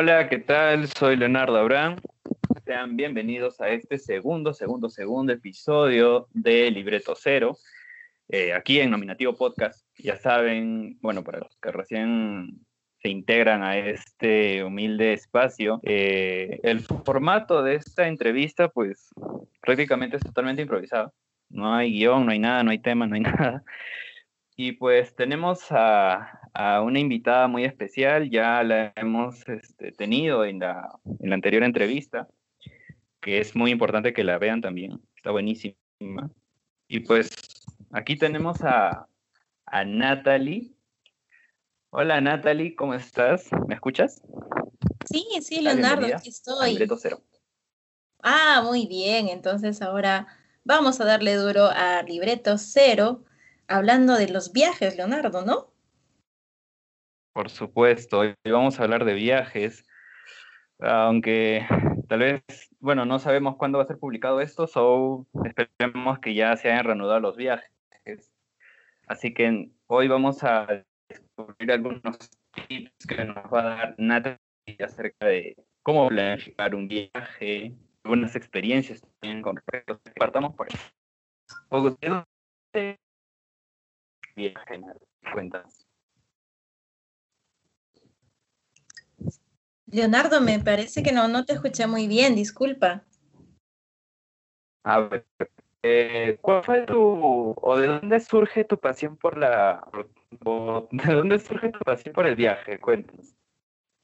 Hola, ¿qué tal? Soy Leonardo Abraham. Sean bienvenidos a este segundo, segundo, segundo episodio de Libreto Cero, eh, aquí en Nominativo Podcast. Ya saben, bueno, para los que recién se integran a este humilde espacio, eh, el formato de esta entrevista, pues prácticamente es totalmente improvisado. No hay guion, no hay nada, no hay tema, no hay nada. Y pues tenemos a, una invitada muy especial, ya la hemos este, tenido en la, en la anterior entrevista, que es muy importante que la vean también, está buenísima. Y pues aquí tenemos a, a Natalie. Hola Natalie, ¿cómo estás? ¿Me escuchas? Sí, sí, Leonardo, aquí estoy. cero. Ah, muy bien, entonces ahora vamos a darle duro a libreto cero hablando de los viajes, Leonardo, ¿no? Por supuesto, hoy vamos a hablar de viajes, aunque tal vez, bueno, no sabemos cuándo va a ser publicado esto, so esperemos que ya se hayan reanudado los viajes. Así que hoy vamos a descubrir algunos tips que nos va a dar Natalie acerca de cómo planificar un viaje, algunas experiencias también con respecto. Partamos por eso cuentas. Leonardo, me parece que no, no te escuché muy bien, disculpa. A ver, eh, ¿cuál fue tu, o de dónde surge tu pasión por la, o de dónde surge tu pasión por el viaje? Cuéntanos.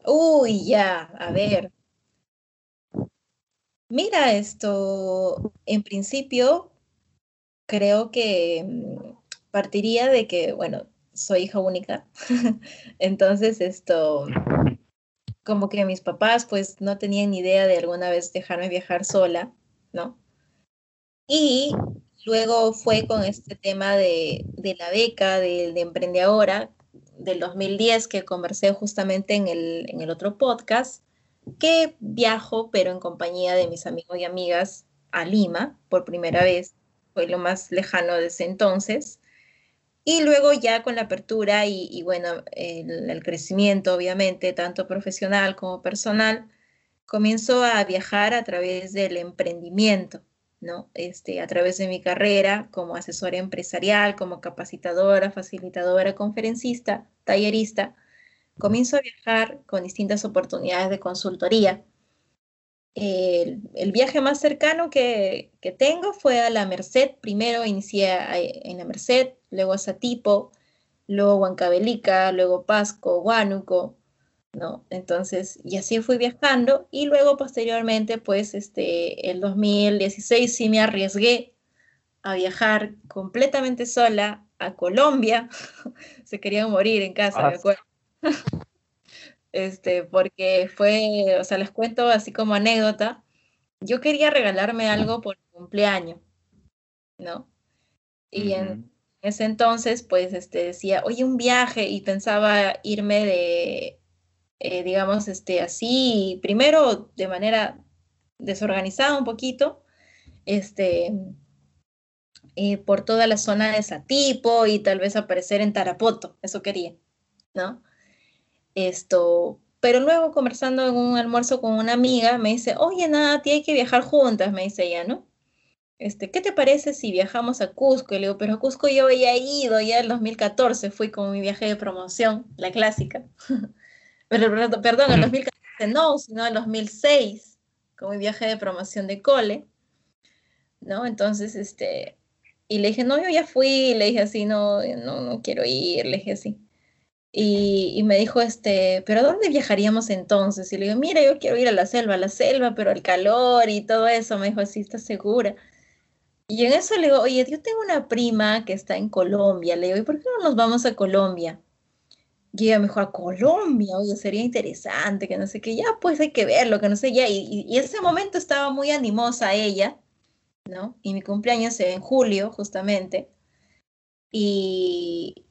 Uy, ya, a ver. Mira, esto, en principio, creo que mm, partiría de que, bueno, soy hija única, entonces esto, como que mis papás pues no tenían ni idea de alguna vez dejarme viajar sola, ¿no? Y luego fue con este tema de, la beca de, de Emprende Ahora del 2010 que conversé justamente en el, en el otro podcast, que viajo, pero en compañía de mis amigos y amigas a Lima por primera vez, fue lo más lejano de ese entonces. Y luego ya con la apertura y, bueno, el, crecimiento, obviamente, tanto profesional como personal, comienzo a viajar a través del emprendimiento, ¿no? Este, a través de mi carrera como asesora empresarial, como capacitadora, facilitadora, conferencista, tallerista, comienzo a viajar con distintas oportunidades de consultoría. El, viaje más cercano que, que, tengo fue a la Merced. Primero inicié en la Merced, luego a Satipo, luego Huancavelica, luego Pasco, Huánuco, ¿no? Entonces, y así fui viajando y luego posteriormente, pues, este, el 2016 sí me arriesgué a viajar completamente sola a Colombia. Se querían morir en casa, me ah, acuerdo. este, porque fue, o sea, les cuento así como anécdota, yo quería regalarme algo por cumpleaños, ¿no? Y en, ese entonces, pues, este, decía, oye, un viaje, y pensaba irme de, eh, digamos, este, así, primero de manera desorganizada un poquito, este, eh, por toda la zona de Satipo y tal vez aparecer en Tarapoto, eso quería, ¿no? Esto, pero luego conversando en un almuerzo con una amiga, me dice, oye, nada, hay que viajar juntas, me dice ella, ¿no? este, ¿qué te parece si viajamos a Cusco? Y le digo, pero a Cusco yo había ido ya en 2014, fui con mi viaje de promoción, la clásica. pero perdón, en 2014 no, sino en 2006, con mi viaje de promoción de cole, ¿no? Entonces, este, y le dije, no, yo ya fui, le dije así, no, no, no quiero ir, le dije así. Y, y, me dijo, este, ¿pero dónde viajaríamos entonces? Y le digo, mira, yo quiero ir a la selva, a la selva, pero al calor y todo eso. Me dijo, así, ¿estás segura? Y en eso le digo, oye, yo tengo una prima que está en Colombia. Le digo, ¿y por qué no nos vamos a Colombia? Y ella me dijo, a Colombia, oye, sería interesante, que no sé qué, ya pues hay que verlo, que no sé, ya. Y, y, ese momento estaba muy animosa ella, ¿no? Y mi cumpleaños es en julio, justamente. Y,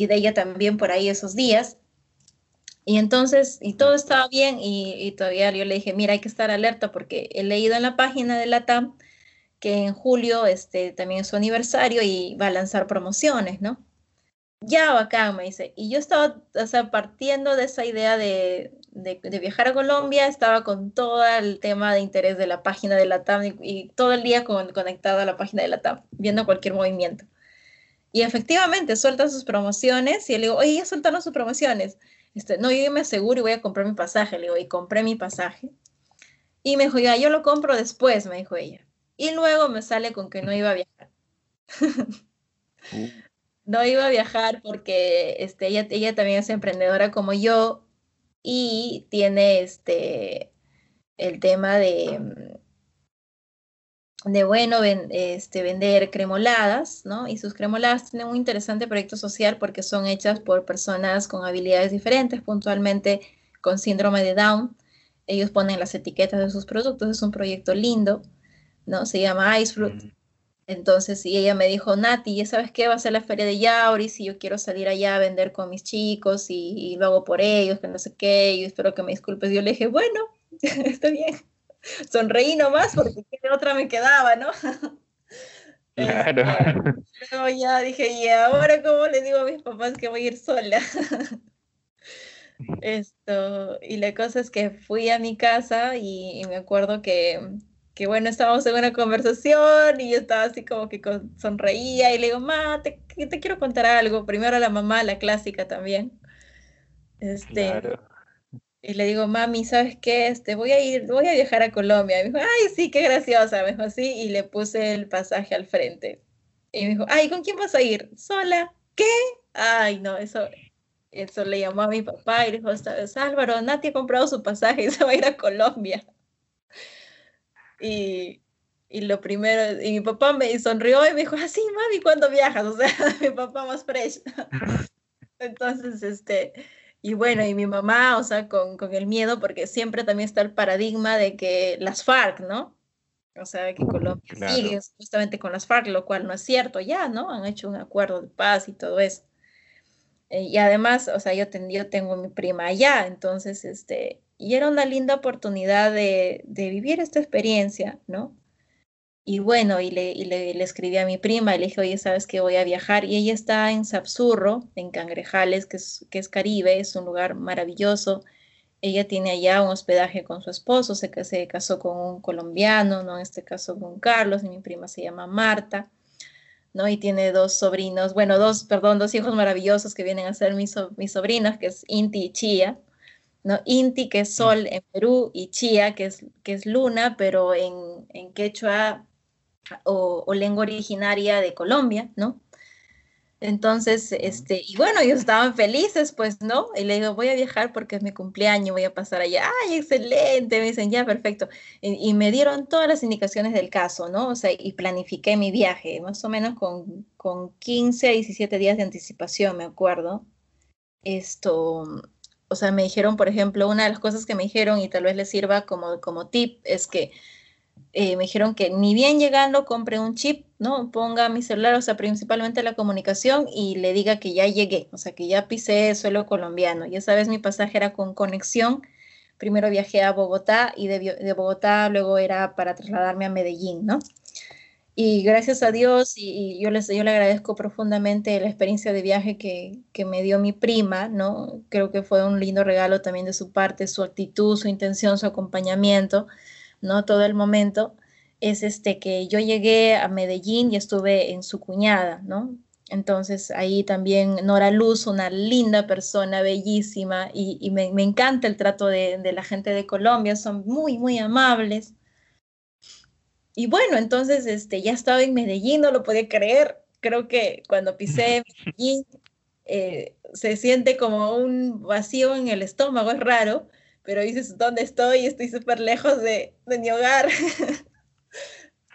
y de ella también por ahí esos días. Y entonces, y todo estaba bien, y, y, todavía yo le dije, mira, hay que estar alerta porque he leído en la página de la TAM que en julio este, también es su aniversario y va a lanzar promociones, ¿no? Ya bacán, me dice. Y yo estaba, o sea, partiendo de esa idea de, de, viajar a Colombia, estaba con todo el tema de interés de la página de la TAM y, todo el día con, conectado a la página de la TAM, viendo cualquier movimiento. Y efectivamente, suelta sus promociones y le digo, oye, ya soltaron sus promociones. Este, no, yo me aseguro y voy a comprar mi pasaje. Le digo, y compré mi pasaje. Y me dijo, ya, yo lo compro después, me dijo ella. Y luego me sale con que no iba a viajar. Uh. No iba a viajar porque este, ella, ella también es emprendedora como yo y tiene este, el tema de, de bueno, este, vender cremoladas, ¿no? Y sus cremoladas tienen un interesante proyecto social porque son hechas por personas con habilidades diferentes, puntualmente con síndrome de Down. Ellos ponen las etiquetas de sus productos, es un proyecto lindo, ¿no? Se llama Ice Fruit. Entonces, y ella me dijo, Nati, ¿ya sabes qué? Va a ser la feria de Yauris y yo quiero salir allá a vender con mis chicos y, y lo hago por ellos, que no sé qué, y espero que me disculpes. Yo le dije, bueno, está bien. Sonreí nomás porque qué otra me quedaba, ¿no? Claro. Luego ya dije, ¿y ahora cómo le digo a mis papás que voy a ir sola? Esto, y la cosa es que fui a mi casa y me acuerdo que que bueno, estábamos en una conversación y yo estaba así como que sonreía y le digo, ma, te, te quiero contar algo. Primero a la mamá, la clásica también. Este, Y le digo, mami, ¿sabes qué? Este, voy a ir, voy a viajar a Colombia. Y me dijo, ay, sí, qué graciosa. Me dijo así y le puse el pasaje al frente. Y me dijo, ay, ¿con quién vas a ir? ¿Sola? ¿Qué? Ay, no, eso, eso le llamó a mi papá y le dijo, Álvaro, Nati ha comprado su pasaje y se va a ir a Colombia. Y, y lo primero, y mi papá me sonrió y me dijo, así, ah, mami, ¿cuándo viajas? O sea, mi papá más fresh. Entonces, este, y bueno, y mi mamá, o sea, con, con, el miedo, porque siempre también está el paradigma de que las FARC, ¿no? O sea, que Colombia sigue justamente con las FARC, lo cual no es cierto ya, ¿no? Han hecho un acuerdo de paz y todo eso. Eh, y además, o sea, yo, yo tengo mi prima allá, entonces, este, y era una linda oportunidad de, vivir esta experiencia, ¿no? Y bueno, y, le, le, escribí a mi prima y le dije, oye, ¿sabes que voy a viajar? Y ella está en Sapsurro, en Cangrejales, que es, que es Caribe, es un lugar maravilloso. Ella tiene allá un hospedaje con su esposo, se, se casó con un colombiano, ¿no? En este caso con Carlos, y mi prima se llama Marta, ¿no? Y tiene dos sobrinos, bueno, dos, perdón, dos hijos maravillosos que vienen a ser mis, mis sobrinos, que es Inti y Chía. ¿no? Inti, que es mm. sol en Perú, y Chía, que es, que es luna, pero en, en quechua o, lengua originaria de Colombia, ¿no? Entonces, este, y bueno, ellos estaban felices, pues, ¿no? Y le digo, voy a viajar porque es mi cumpleaños, voy a pasar allá. ¡Ay, excelente! Me dicen, ya, perfecto. Y, me dieron todas las indicaciones del caso, ¿no? O sea, y planifiqué mi viaje, más o menos con, con 15 a 17 días de anticipación, me acuerdo. Esto, o sea, me dijeron, por ejemplo, una de las cosas que me dijeron y tal vez les sirva como, como tip es que eh, me dijeron que ni bien llegando compre un chip, ¿no? Ponga mi celular, o sea, principalmente la comunicación y le diga que ya llegué, o sea, que ya pisé suelo colombiano. Ya sabes, mi pasaje era con conexión. Primero viajé a Bogotá y de, de Bogotá luego era para trasladarme a Medellín, ¿no? Y gracias a Dios, y, yo, les, yo le agradezco profundamente la experiencia de viaje que, que, me dio mi prima, ¿no? Creo que fue un lindo regalo también de su parte, su actitud, su intención, su acompañamiento, ¿no? Todo el momento. Es este que yo llegué a Medellín y estuve en su cuñada, ¿no? Entonces ahí también Nora Luz, una linda persona, bellísima, y, y me, me, encanta el trato de, de la gente de Colombia, son muy, muy amables y bueno, entonces este, ya estaba en Medellín, no lo podía creer. Creo que cuando pisé Medellín eh, se siente como un vacío en el estómago, es raro, pero dices, ¿dónde estoy? Estoy súper lejos de, mi hogar.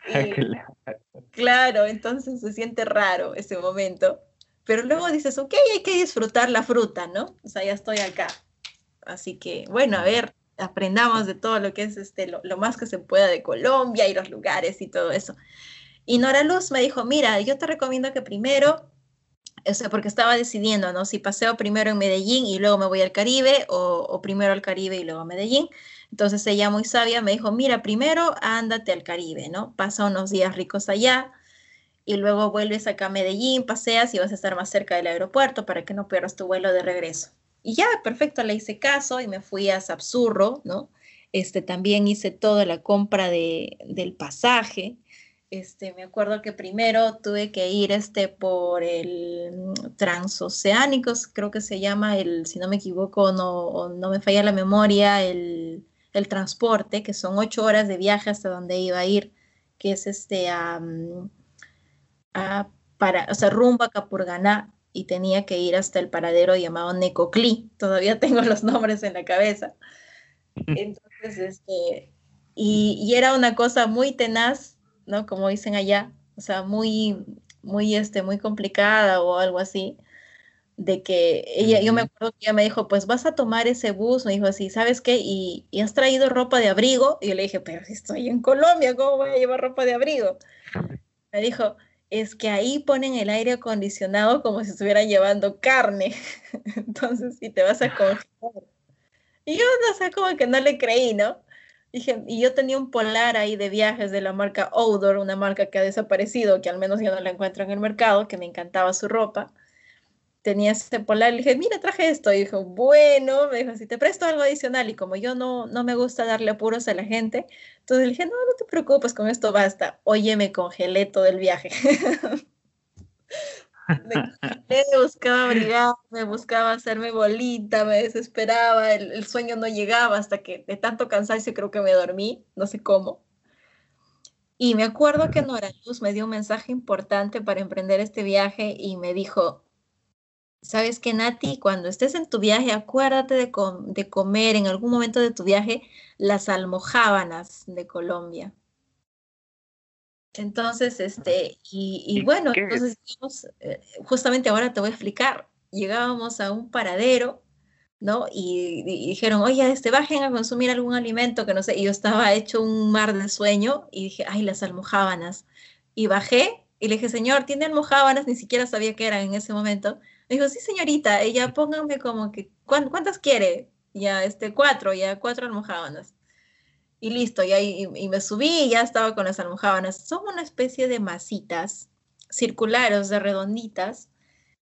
claro, entonces se siente raro ese momento. Pero luego dices, ok, hay que disfrutar la fruta, ¿no? O sea, ya estoy acá. Así que, bueno, a ver, aprendamos de todo lo que es este, lo, más que se pueda de Colombia y los lugares y todo eso. Y Nora Luz me dijo, mira, yo te recomiendo que primero, o sea, porque estaba decidiendo, ¿no? Si paseo primero en Medellín y luego me voy al Caribe o, primero al Caribe y luego a Medellín. Entonces ella muy sabia me dijo, mira, primero ándate al Caribe, ¿no? Pasa unos días ricos allá y luego vuelves acá a Medellín, paseas y vas a estar más cerca del aeropuerto para que no pierdas tu vuelo de regreso. Y ya, perfecto, le hice caso y me fui a Sapsurro, ¿no? Este, también hice toda la compra de, del pasaje. Este, me acuerdo que primero tuve que ir este, por el transoceánicos, creo que se llama, el, si no me equivoco, no, no me falla la memoria, el, el, transporte, que son ocho horas de viaje hasta donde iba a ir, que es este, a, mm, a para, o sea, rumbo a Capurganá, y tenía que ir hasta el paradero llamado Necoclí. Todavía tengo los nombres en la cabeza. Entonces, este, y, y, era una cosa muy tenaz, ¿no? Como dicen allá, o sea, muy, muy, este, muy complicada o algo así, de que ella, yo me acuerdo que ella me dijo, pues vas a tomar ese bus, me dijo así, ¿sabes qué? Y, y has traído ropa de abrigo, y yo le dije, pero si estoy en Colombia, ¿cómo voy a llevar ropa de abrigo? Me dijo, es que ahí ponen el aire acondicionado como si estuvieran llevando carne. Entonces, si te vas a congelar. Y yo no sé, como que no le creí, ¿no? Dije, y yo tenía un polar ahí de viajes de la marca Odor, una marca que ha desaparecido, que al menos yo no la encuentro en el mercado, que me encantaba su ropa tenía ese polar, le dije, mira, traje esto. Y dijo, bueno, me dijo, si te presto algo adicional. Y como yo no, no me gusta darle apuros a la gente, entonces le dije, no, no te preocupes, con esto basta. Oye, me congelé todo el viaje. me buscaba abrigarme, buscaba hacerme bolita, me desesperaba, el, el, sueño no llegaba hasta que de tanto cansancio creo que me dormí, no sé cómo. Y me acuerdo que Nora Luz me dio un mensaje importante para emprender este viaje y me dijo, Sabes que Nati, cuando estés en tu viaje, acuérdate de, de, comer en algún momento de tu viaje las almojábanas de Colombia. Entonces, este, y, y bueno, entonces eh, justamente ahora te voy a explicar. Llegábamos a un paradero, ¿no? Y, y, dijeron, oye, este, bajen a consumir algún alimento que no sé. Y yo estaba hecho un mar de sueño y dije, ay, las almojábanas. Y bajé y le dije, señor, ¿tiene almojábanas? Ni siquiera sabía qué eran en ese momento. Me dijo, sí, señorita, ella póngame como que, ¿cuántas quiere? Ya, este, cuatro, ya, cuatro almohábanas. Y listo, y, ahí, y, me subí y ya estaba con las almohábanas. Son una especie de masitas circulares, de redonditas,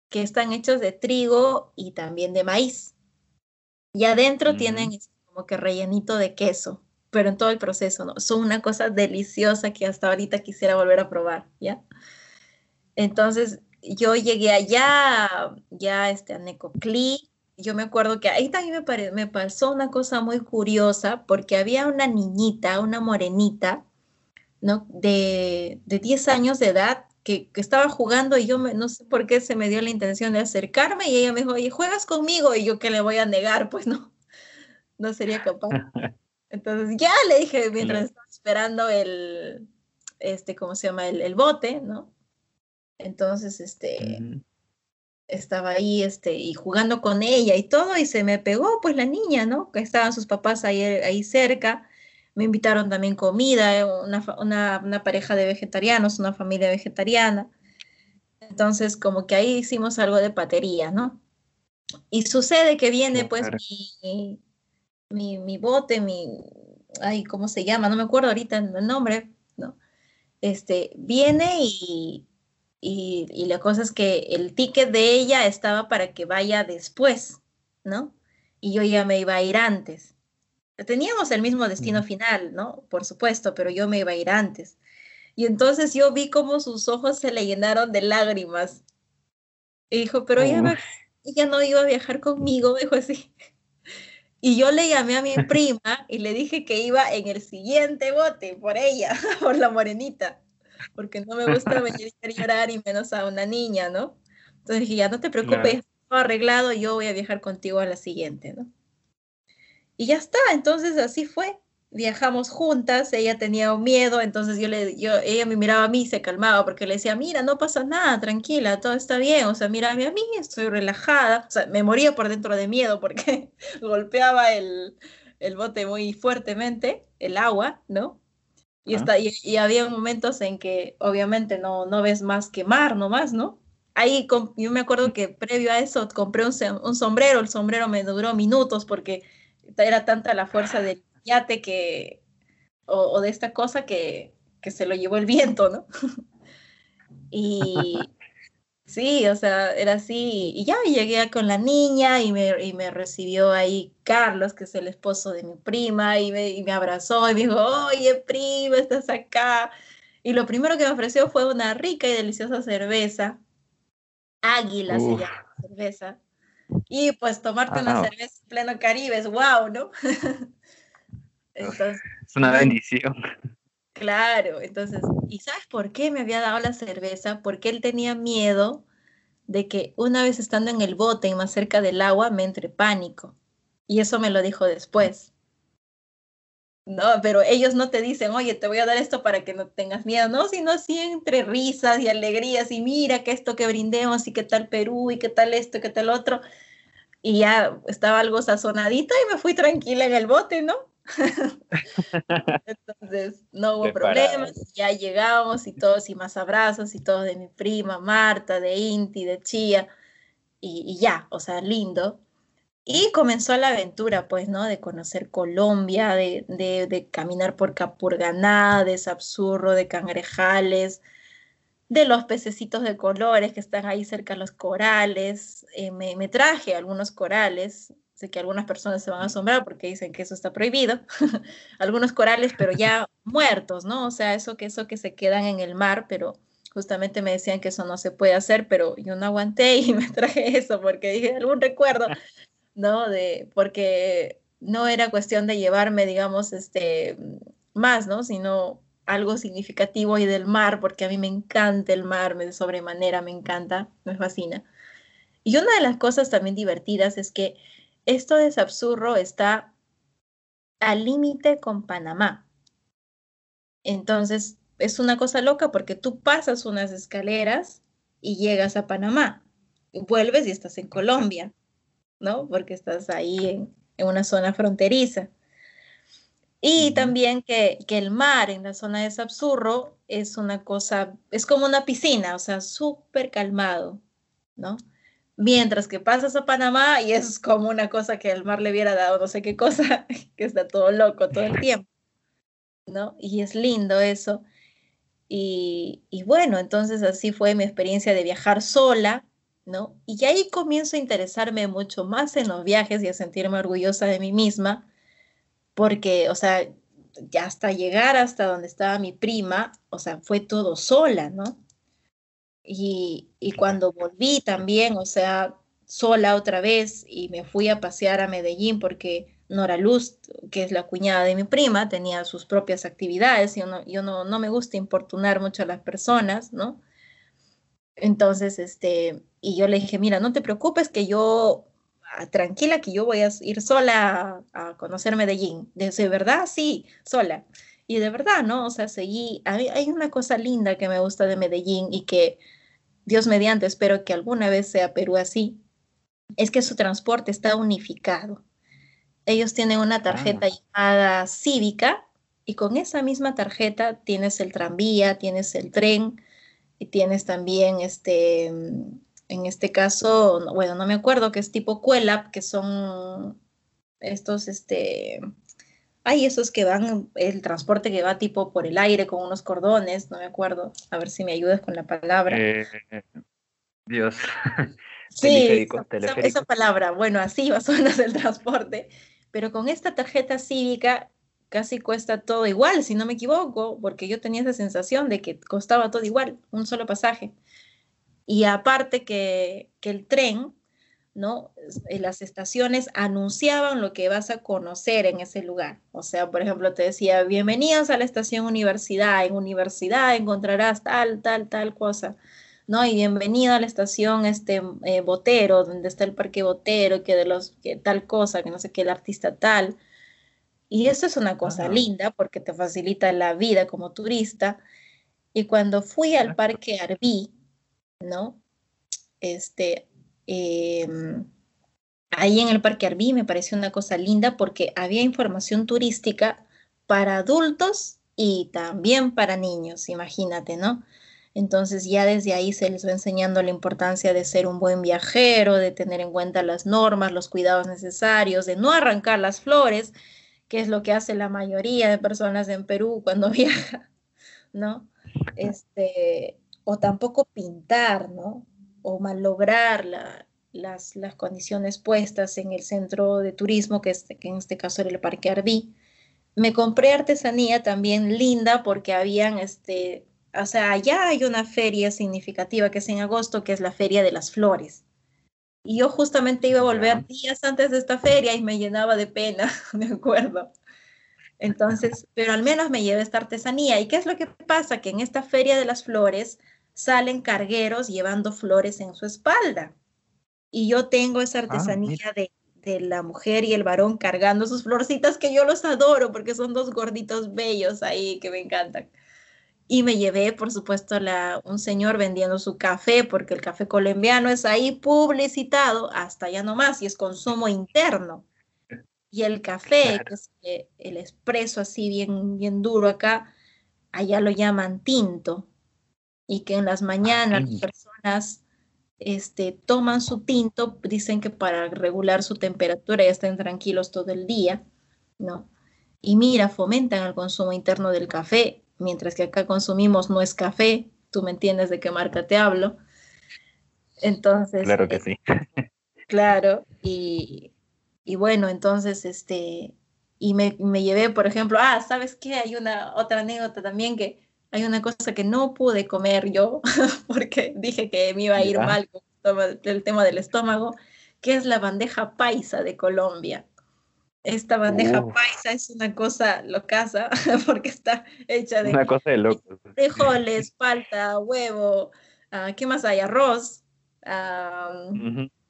que están hechos de trigo y también de maíz. Y adentro tienen como que rellenito de queso, pero en todo el proceso, ¿no? Son una cosa deliciosa que hasta ahorita quisiera volver a probar, ¿ya? Entonces, yo llegué allá, ya este, a Necoclí, yo me acuerdo que ahí también me, me, pasó una cosa muy curiosa, porque había una niñita, una morenita, ¿no? De, de 10 años de edad, que, que, estaba jugando y yo me, no sé por qué se me dio la intención de acercarme y ella me dijo, oye, ¿juegas conmigo? Y yo que le voy a negar, pues no, no sería capaz. Entonces ya le dije, mientras estaba esperando el, este, ¿cómo se llama? El, el bote, ¿no? Entonces, este, estaba ahí, este, y jugando con ella y todo, y se me pegó, pues, la niña, ¿no? Que estaban sus papás ahí, ahí cerca. Me invitaron también comida, eh, una, una, una pareja de vegetarianos, una familia vegetariana. Entonces, como que ahí hicimos algo de patería, ¿no? Y sucede que viene, pues, mi, mi, mi, bote, mi, ay, ¿cómo se llama? No me acuerdo ahorita el nombre, ¿no? Este, viene y, y, la cosa es que el ticket de ella estaba para que vaya después, ¿no? Y yo ya me iba a ir antes. Teníamos el mismo destino final, ¿no? Por supuesto, pero yo me iba a ir antes. Y entonces yo vi cómo sus ojos se le llenaron de lágrimas. Y dijo, pero ella no, ella no iba a viajar conmigo, dijo así. Y yo le llamé a mi prima y le dije que iba en el siguiente bote por ella, por la morenita porque no me gusta venir a llorar y menos a una niña, ¿no? Entonces dije, ya no te preocupes, todo arreglado, yo voy a viajar contigo a la siguiente, ¿no? Y ya está, entonces así fue. Viajamos juntas, ella tenía miedo, entonces yo le, yo, ella me miraba a mí, se calmaba porque le decía, mira, no pasa nada, tranquila, todo está bien, o sea, mira a mí, estoy relajada, o sea, me moría por dentro de miedo porque golpeaba el, el bote muy fuertemente, el agua, ¿no? Y, está, y, había momentos en que obviamente no, no ves más que mar nomás, ¿no? Ahí yo me acuerdo que previo a eso compré un, un, sombrero, el sombrero me duró minutos porque era tanta la fuerza del yate que, o, de esta cosa que, que, se lo llevó el viento, ¿no? y Sí, o sea, era así. Y ya llegué con la niña y me, y me recibió ahí Carlos, que es el esposo de mi prima, y me, y me abrazó y me dijo, oye, prima, estás acá. Y lo primero que me ofreció fue una rica y deliciosa cerveza. Águila se llama cerveza. Y pues tomarte una cerveza en pleno Caribe es wow, ¿no? entonces, es una bendición. Claro, entonces, ¿y sabes por qué me había dado la cerveza? Porque él tenía miedo de que una vez estando en el bote y más cerca del agua me entre pánico. Y eso me lo dijo después. No, pero ellos no te dicen, oye, te voy a dar esto para que no tengas miedo, no, sino así entre risas y alegrías y mira que esto que brindemos y qué tal Perú y qué tal esto, qué tal otro. Y ya estaba algo sazonadito y me fui tranquila en el bote, ¿no? Entonces, no hubo problemas, ya llegamos y todos, y más abrazos, y todos de mi prima Marta, de Inti, de Chía, y, ya, o sea, lindo. Y comenzó la aventura, pues, ¿no? De conocer Colombia, de, de, caminar por Capurganá, de Sapsurro, de Cangrejales, de los pececitos de colores que están ahí cerca de los corales. Eh, me, me, traje algunos corales, Sé que algunas personas se van a asombrar porque dicen que eso está prohibido. Algunos corales, pero ya muertos, ¿no? O sea, eso que, eso que se quedan en el mar, pero justamente me decían que eso no se puede hacer, pero yo no aguanté y me traje eso porque dije algún recuerdo, ¿no? De, porque no era cuestión de llevarme, digamos, este, más, ¿no? Sino algo significativo y del mar, porque a mí me encanta el mar, me de sobremanera, me encanta, me fascina. Y una de las cosas también divertidas es que esto de Sapsurro está al límite con Panamá. Entonces, es una cosa loca porque tú pasas unas escaleras y llegas a Panamá. vuelves y estás en Colombia, ¿no? Porque estás ahí en, una zona fronteriza. Y también que, que, el mar en la zona de Sapsurro es una cosa, es como una piscina, o sea, súper calmado, ¿no? Mientras que pasas a Panamá y es como una cosa que el mar le hubiera dado no sé qué cosa, que está todo loco todo el tiempo, ¿no? Y es lindo eso. Y, y bueno, entonces así fue mi experiencia de viajar sola, ¿no? Y ahí comienzo a interesarme mucho más en los viajes y a sentirme orgullosa de mí misma, porque, o sea, ya hasta llegar hasta donde estaba mi prima, o sea, fue todo sola, ¿no? Y, cuando volví también, o sea, sola otra vez y me fui a pasear a Medellín porque Nora Luz, que es la cuñada de mi prima, tenía sus propias actividades y yo no, yo no, no me gusta importunar mucho a las personas, ¿no? Entonces, este, y yo le dije, mira, no te preocupes que yo, ah, tranquila, que yo voy a ir sola a, conocer Medellín. ¿De, ¿De verdad? Sí, sola. Y de verdad, ¿no? O sea, seguí, hay, hay una cosa linda que me gusta de Medellín y que Dios mediante, espero que alguna vez sea Perú así, es que su transporte está unificado. Ellos tienen una tarjeta ah. llamada cívica y con esa misma tarjeta tienes el tranvía, tienes el tren y tienes también este, en este caso, bueno, no me acuerdo que es tipo Cuelap, que son estos, este, hay esos que van, el transporte que va tipo por el aire con unos cordones, no me acuerdo. A ver si me ayudas con la palabra. Eh, Dios. Sí, esa, palabra. Bueno, así va a el transporte. Pero con esta tarjeta cívica casi cuesta todo igual, si no me equivoco, porque yo tenía esa sensación de que costaba todo igual, un solo pasaje. Y aparte que, que el tren ¿no? Las estaciones anunciaban lo que vas a conocer en ese lugar. O sea, por ejemplo, te decía, bienvenidos a la estación universidad, en universidad encontrarás tal, tal, tal cosa, ¿no? Y bienvenido a la estación este, eh, Botero, donde está el parque Botero, que de los, que tal cosa, que no sé qué, el artista tal. Y eso es una cosa linda porque te facilita la vida como turista. Y cuando fui al parque Arbí, ¿no? Este, Em, ahí en el Parque Arbí me pareció una cosa linda porque había información turística para adultos y también para niños, imagínate, ¿no? Entonces ya desde ahí se les va enseñando la importancia de ser un buen viajero, de tener en cuenta las normas, los cuidados necesarios, de no arrancar las flores, que es lo que hace la mayoría de personas en Perú cuando viaja, ¿no? Este, o tampoco pintar, ¿no? O malograr las, las, condiciones puestas en el centro de turismo, que, que en este caso era el Parque Ardí. Me compré artesanía también linda porque habían, este, o sea, allá hay una feria significativa que es en agosto, que es la Feria de las Flores. Y yo justamente iba a volver días antes de esta feria y me llenaba de pena, me acuerdo. Entonces, pero al menos me llevé esta artesanía. ¿Y qué es lo que pasa? Que en esta feria de las flores salen cargueros llevando flores en su espalda. Y yo tengo esa ah, artesanía de, de, la mujer y el varón cargando sus florcitas que yo los adoro porque son dos gorditos bellos ahí que me encantan. Y me llevé, por supuesto, la, un señor vendiendo su café, porque el café colombiano es ahí publicitado hasta ya no más y es consumo interno. Y el café, que es eh, el expreso así bien, bien duro acá, allá lo llaman tinto. Y que en las mañanas las personas este, toman su tinto, dicen que para regular su temperatura y estén tranquilos todo el día, ¿no? Y mira, fomentan el consumo interno del café mientras que acá consumimos no es café, tú me entiendes de qué marca te hablo. Entonces. Claro que sí. Claro, y, bueno, entonces, este, y me, llevé, por ejemplo, ah, ¿sabes qué? Hay una otra anécdota también que hay una cosa que no pude comer yo porque dije que me iba a ir mal con el tema del estómago, que es la bandeja paisa de Colombia. Esta bandeja paisa es una cosa locaza porque está hecha de... Una cosa de locos. Frijoles, palta, huevo, uh, ¿qué más hay? Arroz,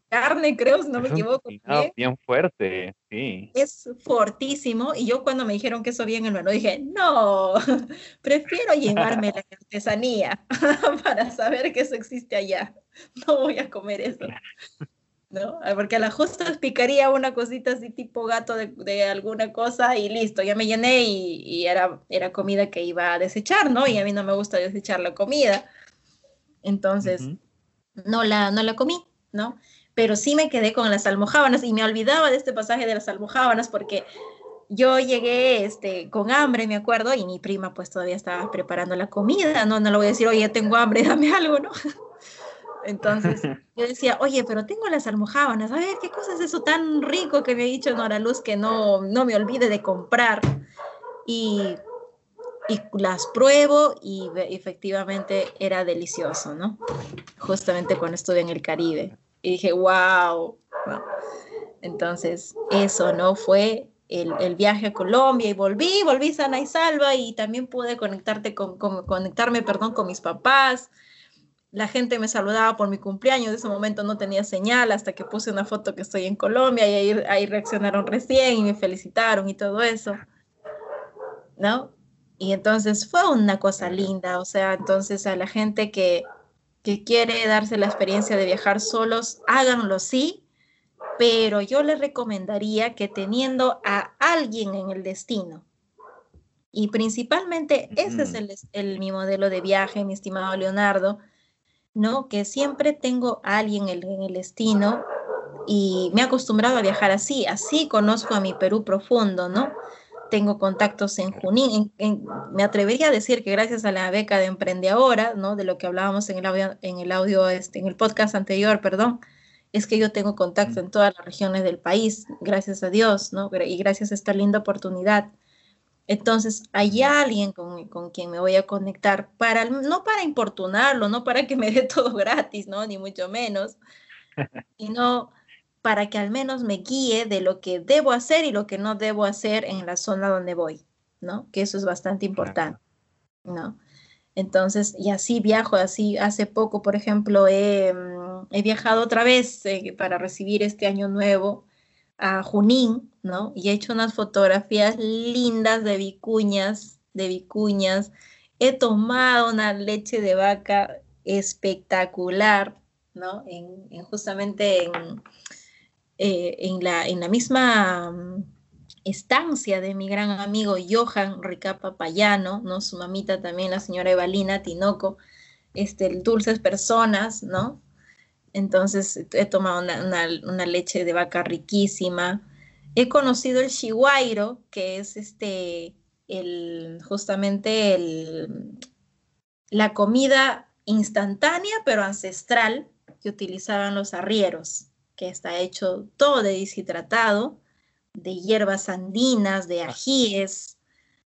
carne, creo, si no me equivoco. Bien fuerte, sí. Es fortísimo y yo cuando me dijeron que eso había en el menú dije, no, prefiero llevarme la artesanía para saber que eso existe allá. No voy a comer eso. ¿no? Ah, porque a la justa picaría una cosita así tipo gato de, alguna cosa y listo, ya me llené y, era, era comida que iba a desechar, ¿no? Y a mí no me gusta desechar la comida. Entonces, no, la, no la comí, ¿no? Pero sí me quedé con las almojábanas y me olvidaba de este pasaje de las almojábanas porque yo llegué este, con hambre, me acuerdo, y mi prima pues todavía estaba preparando la comida, ¿no? No le voy a decir, oye, tengo hambre, dame algo, ¿no? Entonces yo decía, oye, pero tengo las almohábanas, a ver, ¿qué cosa es eso tan rico que me ha dicho Nora Luz que no, no me olvide de comprar? Y, y las pruebo y efectivamente era delicioso, ¿no? Justamente cuando estuve en el Caribe. Y dije, wow. Entonces, eso, ¿no? Fue el, el, viaje a Colombia y volví, volví sana y salva y también pude conectarte con, con, conectarme, perdón, con mis papás la gente me saludaba por mi cumpleaños, en ese momento no tenía señal hasta que puse una foto que estoy en Colombia y ahí, ahí reaccionaron recién y me felicitaron y todo eso, ¿no? Y entonces fue una cosa linda, o sea, entonces a la gente que, que quiere darse la experiencia de viajar solos, háganlo sí, pero yo les recomendaría que teniendo a alguien en el destino, y principalmente ese es el, el, mi modelo de viaje, mi estimado Leonardo, ¿no? Que siempre tengo a alguien en, el destino y me he acostumbrado a viajar así, así conozco a mi Perú profundo, ¿no? Tengo contactos en Junín, me atrevería a decir que gracias a la beca de Emprende Ahora, ¿no? De lo que hablábamos en el audio, en el audio, este, en el podcast anterior, perdón, es que yo tengo contacto en todas las regiones del país, gracias a Dios, ¿no? Y gracias a esta linda oportunidad. Entonces, hay alguien con, quien me voy a conectar, para, no para importunarlo, no para que me dé todo gratis, ¿no? Ni mucho menos, sino para que al menos me guíe de lo que debo hacer y lo que no debo hacer en la zona donde voy, ¿no? Que eso es bastante importante, ¿no? Entonces, y así viajo, así hace poco, por ejemplo, he, mm, viajado otra vez eh, para recibir este año nuevo a Junín, ¿no? Y he hecho unas fotografías lindas de vicuñas, de vicuñas. He tomado una leche de vaca espectacular, ¿no? En, justamente en, eh, en, la, en la misma mm, estancia de mi gran amigo Johan Ricapa Payano, ¿no? Su mamita también, la señora Evalina Tinoco, este, dulces personas, ¿no? Entonces he tomado una, leche de vaca riquísima. He conocido el chihuairo, que es este, el, justamente el, la comida instantánea, pero ancestral, que utilizaban los arrieros, que está hecho todo de deshidratado, de hierbas andinas, de ah. ajíes,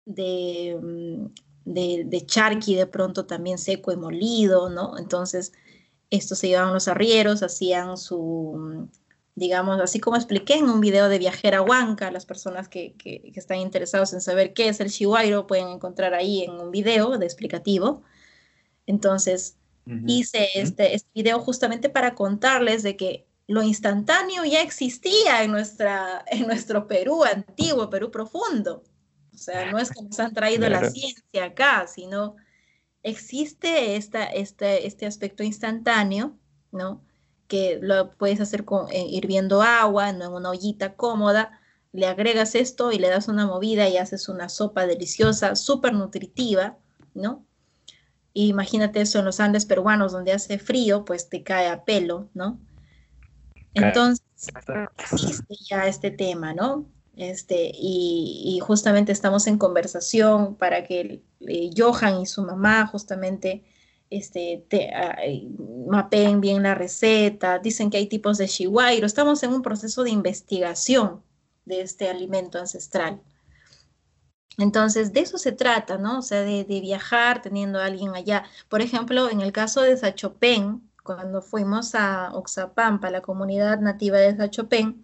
de, mm, de, de, charqui de pronto también seco y molido, ¿no? Entonces, estos se llevaban los arrieros, hacían su, mm, digamos, así como expliqué en un video de Viajera Huanca, las personas que, que, están interesados en saber qué es el shiwairo pueden encontrar ahí en un video de explicativo. Entonces, hice este, este video justamente para contarles de que lo instantáneo ya existía en, nuestra, en nuestro Perú antiguo, Perú profundo. O sea, no es que nos han traído la ciencia acá, sino existe esta, este, este aspecto instantáneo, ¿no? Que lo puedes hacer con, eh, hirviendo agua, en una ollita cómoda, le agregas esto y le das una movida y haces una sopa deliciosa, súper nutritiva, ¿no? imagínate eso en los Andes peruanos, donde hace frío, pues te cae a pelo, ¿no? Entonces, existe ya este tema, ¿no? Este, y, justamente estamos en conversación para que eh, Johan y su mamá justamente este, te, mapeen bien la receta, dicen que hay tipos de shiwairo, estamos en un proceso de investigación de este alimento ancestral. Entonces, de eso se trata, ¿no? O sea, de, de viajar teniendo a alguien allá. Por ejemplo, en el caso de Sachopén, cuando fuimos a Oxapampa, la comunidad nativa de Sachopén,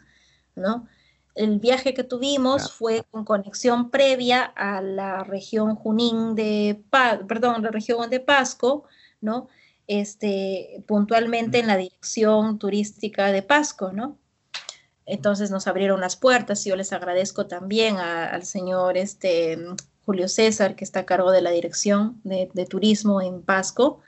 ¿no? El viaje que tuvimos fue con conexión previa a la región Junín de, perdón, la región de Pasco, ¿no? Este, puntualmente en la dirección turística de Pasco, ¿no? Entonces nos abrieron las puertas y yo les agradezco también al señor este, Julio César, que está a cargo de la dirección de, de turismo en Pasco,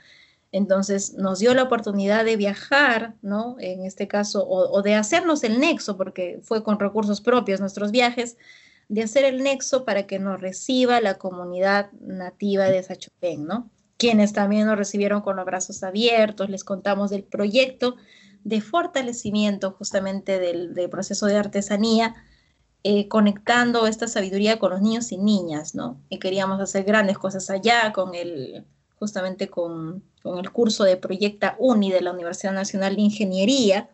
entonces nos dio la oportunidad de viajar, ¿no? En este caso, o, de hacernos el nexo, porque fue con recursos propios nuestros viajes, de hacer el nexo para que nos reciba la comunidad nativa de Sachopén, ¿no? Quienes también nos recibieron con los brazos abiertos, les contamos del proyecto de fortalecimiento justamente del, proceso de artesanía, eh, conectando esta sabiduría con los niños y niñas, ¿no? Y queríamos hacer grandes cosas allá con el, justamente con con el curso de Proyecta Uni de la Universidad Nacional de Ingeniería,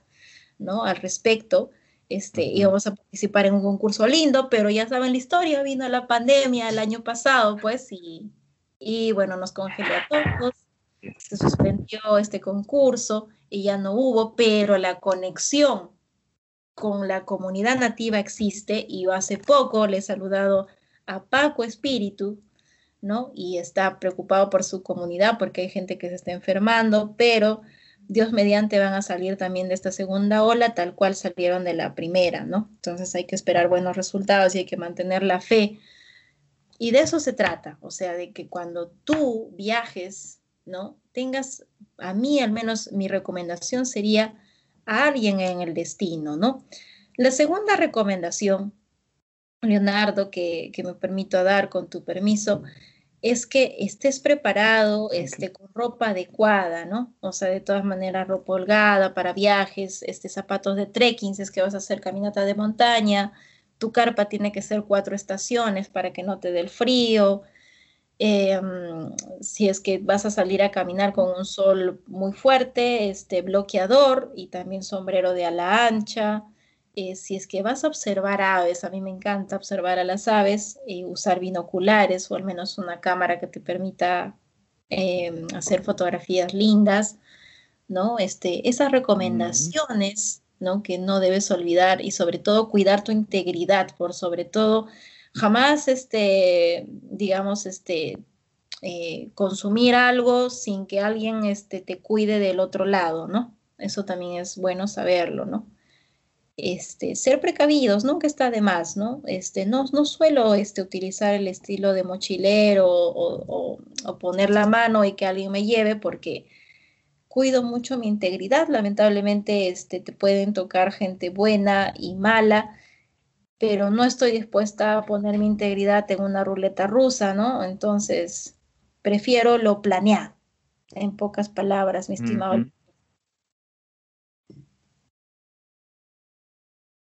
¿no? Al respecto, este, íbamos a participar en un concurso lindo, pero ya saben la historia, vino la pandemia el año pasado, pues, y, y bueno, nos congeló a todos, se suspendió este concurso y ya no hubo, pero la conexión con la comunidad nativa existe y yo hace poco le he saludado a Paco Espíritu, Y está preocupado por su comunidad porque hay gente que se está enfermando, pero Dios mediante van a salir también de esta segunda ola tal cual salieron de la primera, ¿no? Entonces hay que esperar buenos resultados y hay que mantener la fe. Y de eso se trata, o sea, de que cuando tú viajes, ¿no? Tengas, a mí al menos mi recomendación sería a alguien en el destino, ¿no? La segunda recomendación, Leonardo, que, que me permito dar con tu permiso, es que estés preparado este, con ropa adecuada, ¿no? O sea, de todas maneras, ropa holgada para viajes, este, zapatos de trekking, si es que vas a hacer caminata de montaña, tu carpa tiene que ser cuatro estaciones para que no te dé el frío, em, si es que vas a salir a caminar con un sol muy fuerte, este bloqueador y también sombrero de ala ancha, eh, si es que vas a observar aves, a mí me encanta observar a las aves, y usar binoculares o al menos una cámara que te permita em, hacer fotografías lindas, ¿no? Este, esas recomendaciones, ¿no? Que no debes olvidar y sobre todo cuidar tu integridad, por sobre todo jamás, este, digamos, este, eh, consumir algo sin que alguien este, te cuide del otro lado, ¿no? Eso también es bueno saberlo, ¿no? Este, ser precavidos, nunca está de más, ¿no? Este, no, no suelo este, utilizar el estilo de mochilero o, poner la mano y que alguien me lleve porque cuido mucho mi integridad. Lamentablemente este, te pueden tocar gente buena y mala, pero no estoy dispuesta a poner mi integridad en una ruleta rusa, ¿no? Entonces, prefiero lo planeado, en pocas palabras, mi estimado.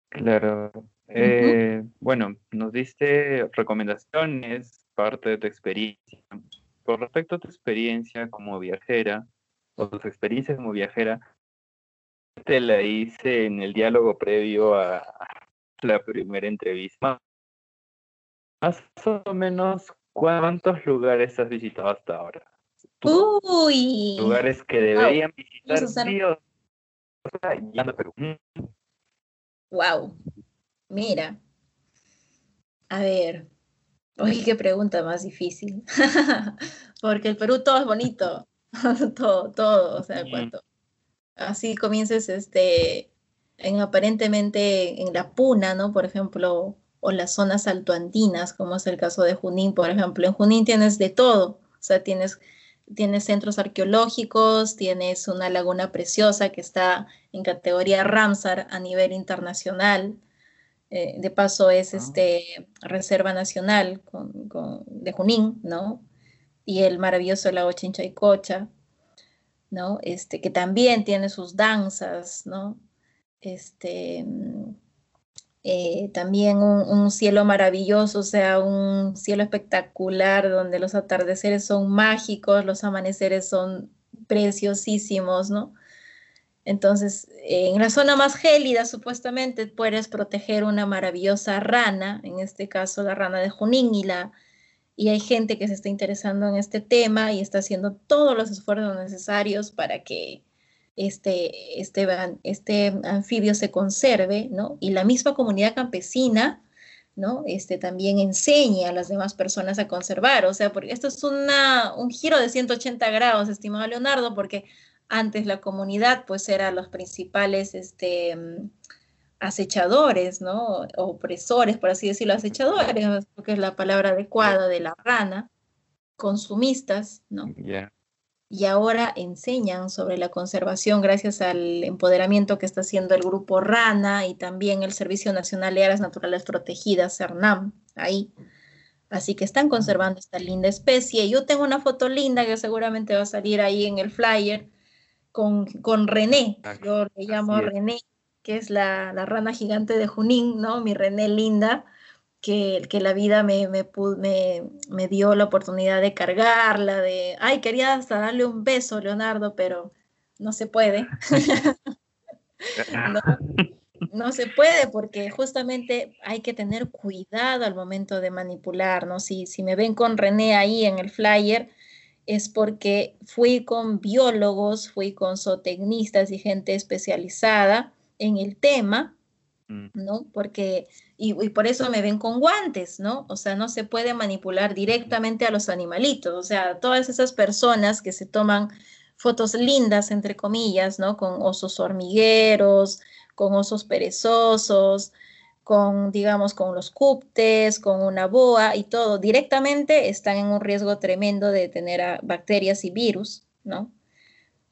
Claro. Eh, bueno, nos diste recomendaciones, parte de tu experiencia. Con respecto a tu experiencia como viajera, o tus experiencias como viajera, te la hice en el diálogo previo a la primera entrevista. Más o menos, ¿cuántos lugares has visitado hasta ahora? Uy. Lugares que deberían visitar Dios. Wow. Mira. A ver. Uy, qué pregunta más difícil. Porque el Perú todo es bonito. todo, todo. O sea, cuánto. Así comiences este en aparentemente en la puna, ¿no? Por ejemplo, o las zonas altoandinas, como es el caso de Junín, por ejemplo. En Junín tienes de todo, o sea, tienes, tienes centros arqueológicos, tienes una laguna preciosa que está en categoría Ramsar a nivel internacional. Eh, de paso es ah. este, Reserva Nacional de Junín, ¿no? Y el maravilloso lago Chinchaycocha, ¿no? Este, que también tiene sus danzas, ¿no? Este, eh, también un, cielo maravilloso, o sea, un cielo espectacular donde los atardeceres son mágicos, los amaneceres son preciosísimos, ¿no? Entonces, en la zona más gélida, supuestamente, puedes proteger una maravillosa rana, en este caso la rana de Junín, y, la, y hay gente que se está interesando en este tema y está haciendo todos los esfuerzos necesarios para que este, este, este anfibio se conserve, ¿no? Y la misma comunidad campesina, ¿no? Este, también enseña a las demás personas a conservar, o sea, porque esto es una, un giro de 180 grados, estimado Leonardo, porque antes la comunidad, pues, era los principales, este, acechadores, ¿no? Opresores, por así decirlo, acechadores, porque es la palabra adecuada de la rana, consumistas, ¿no? Y ahora enseñan sobre la conservación gracias al empoderamiento que está haciendo el grupo RANA y también el Servicio Nacional de Áreas Naturales Protegidas, CERNAM, ahí. Así que están conservando esta linda especie. Yo tengo una foto linda que seguramente va a salir ahí en el flyer con, con René. Yo le llamo René, que es la, la, rana gigante de Junín, ¿no? Mi René linda que, que la vida me, me, me, dio la oportunidad de cargarla, de, ay, quería hasta darle un beso, Leonardo, pero no se puede. no, se puede porque justamente hay que tener cuidado al momento de manipular, ¿no? Si, si me ven con René ahí en el flyer, es porque fui con biólogos, fui con zootecnistas y gente especializada en el tema. ¿No? Porque y, por eso me ven con guantes, ¿no? O sea, no se puede manipular directamente a los animalitos. O sea, todas esas personas que se toman fotos lindas, entre comillas, ¿no? Con osos hormigueros, con osos perezosos, con, digamos, con los cuptes, con una boa y todo, directamente están en un riesgo tremendo de tener bacterias y virus, ¿no?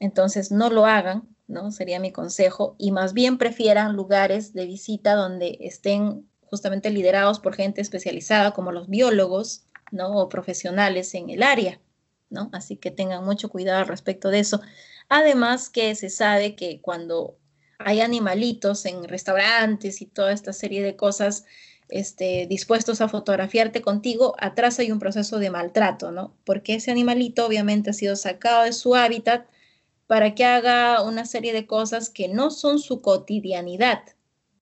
Entonces, no lo hagan, ¿no? Sería mi consejo, y más bien prefieran lugares de visita donde estén justamente liderados por gente especializada como los biólogos, ¿no? O profesionales en el área, ¿no? Así que tengan mucho cuidado respecto de eso. Además que se sabe que cuando hay animalitos en restaurantes y toda esta serie de cosas este, dispuestos a fotografiarte contigo, atrás hay un proceso de maltrato, ¿no? Porque ese animalito obviamente ha sido sacado de su hábitat para que haga una serie de cosas que no son su cotidianidad,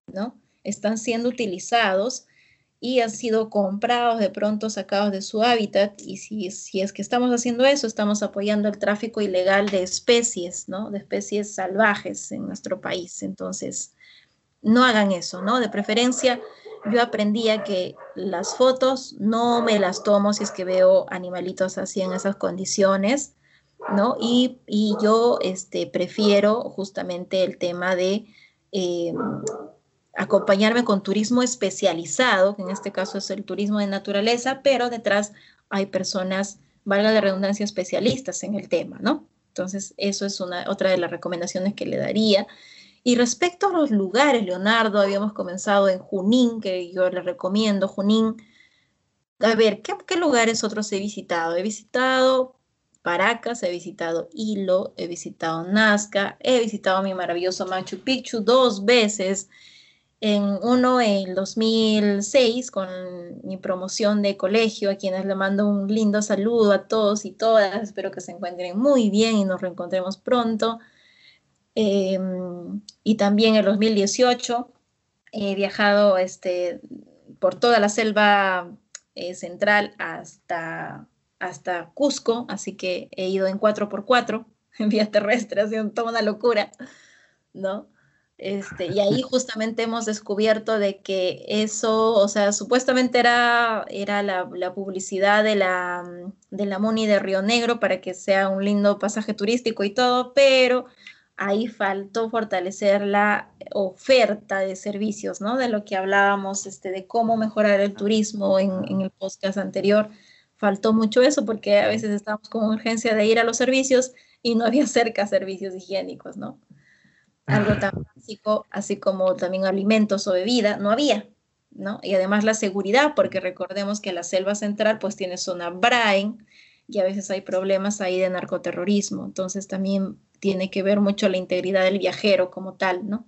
¿no? están siendo utilizados y han sido comprados de pronto, sacados de su hábitat. Y si, si es que estamos haciendo eso, estamos apoyando el tráfico ilegal de especies, ¿no? De especies salvajes en nuestro país. Entonces, no hagan eso, ¿no? De preferencia, yo aprendí a que las fotos no me las tomo si es que veo animalitos así en esas condiciones, ¿no? Y, yo este, prefiero justamente el tema de eh, acompañarme con turismo especializado, que en este caso es el turismo de naturaleza, pero detrás hay personas, valga la redundancia, especialistas en el tema, ¿no? Entonces, eso es una, otra de las recomendaciones que le daría. Y respecto a los lugares, Leonardo, habíamos comenzado en Junín, que yo le recomiendo, Junín. A ver, ¿qué, qué lugares otros he visitado? He visitado Paracas, he visitado Hilo, he visitado Nazca, he visitado mi maravilloso Machu Picchu dos veces, en uno en 2006 con mi promoción de colegio, a quienes le mando un lindo saludo a todos y todas. Espero que se encuentren muy bien y nos reencontremos pronto. Em, y también en el 2018 he viajado este, por toda la selva eh, central hasta, hasta Cusco, así que he ido en 4x4 en vía terrestre, ha sido toda una locura, ¿no? Este, y ahí justamente hemos descubierto de que eso, o sea, supuestamente era, era la, la, publicidad de la, de la MUNI de Río Negro para que sea un lindo pasaje turístico y todo, pero ahí faltó fortalecer la oferta de servicios, ¿no? De lo que hablábamos, este, de cómo mejorar el turismo en, en el podcast anterior. Faltó mucho eso porque a veces estábamos con urgencia de ir a los servicios y no había cerca servicios higiénicos, ¿no? Algo tan básico, así como también alimentos o bebida, no había, ¿no? Y además la seguridad, porque recordemos que la selva central pues tiene zona Brain y a veces hay problemas ahí de narcoterrorismo, entonces también tiene que ver mucho la integridad del viajero como tal, ¿no?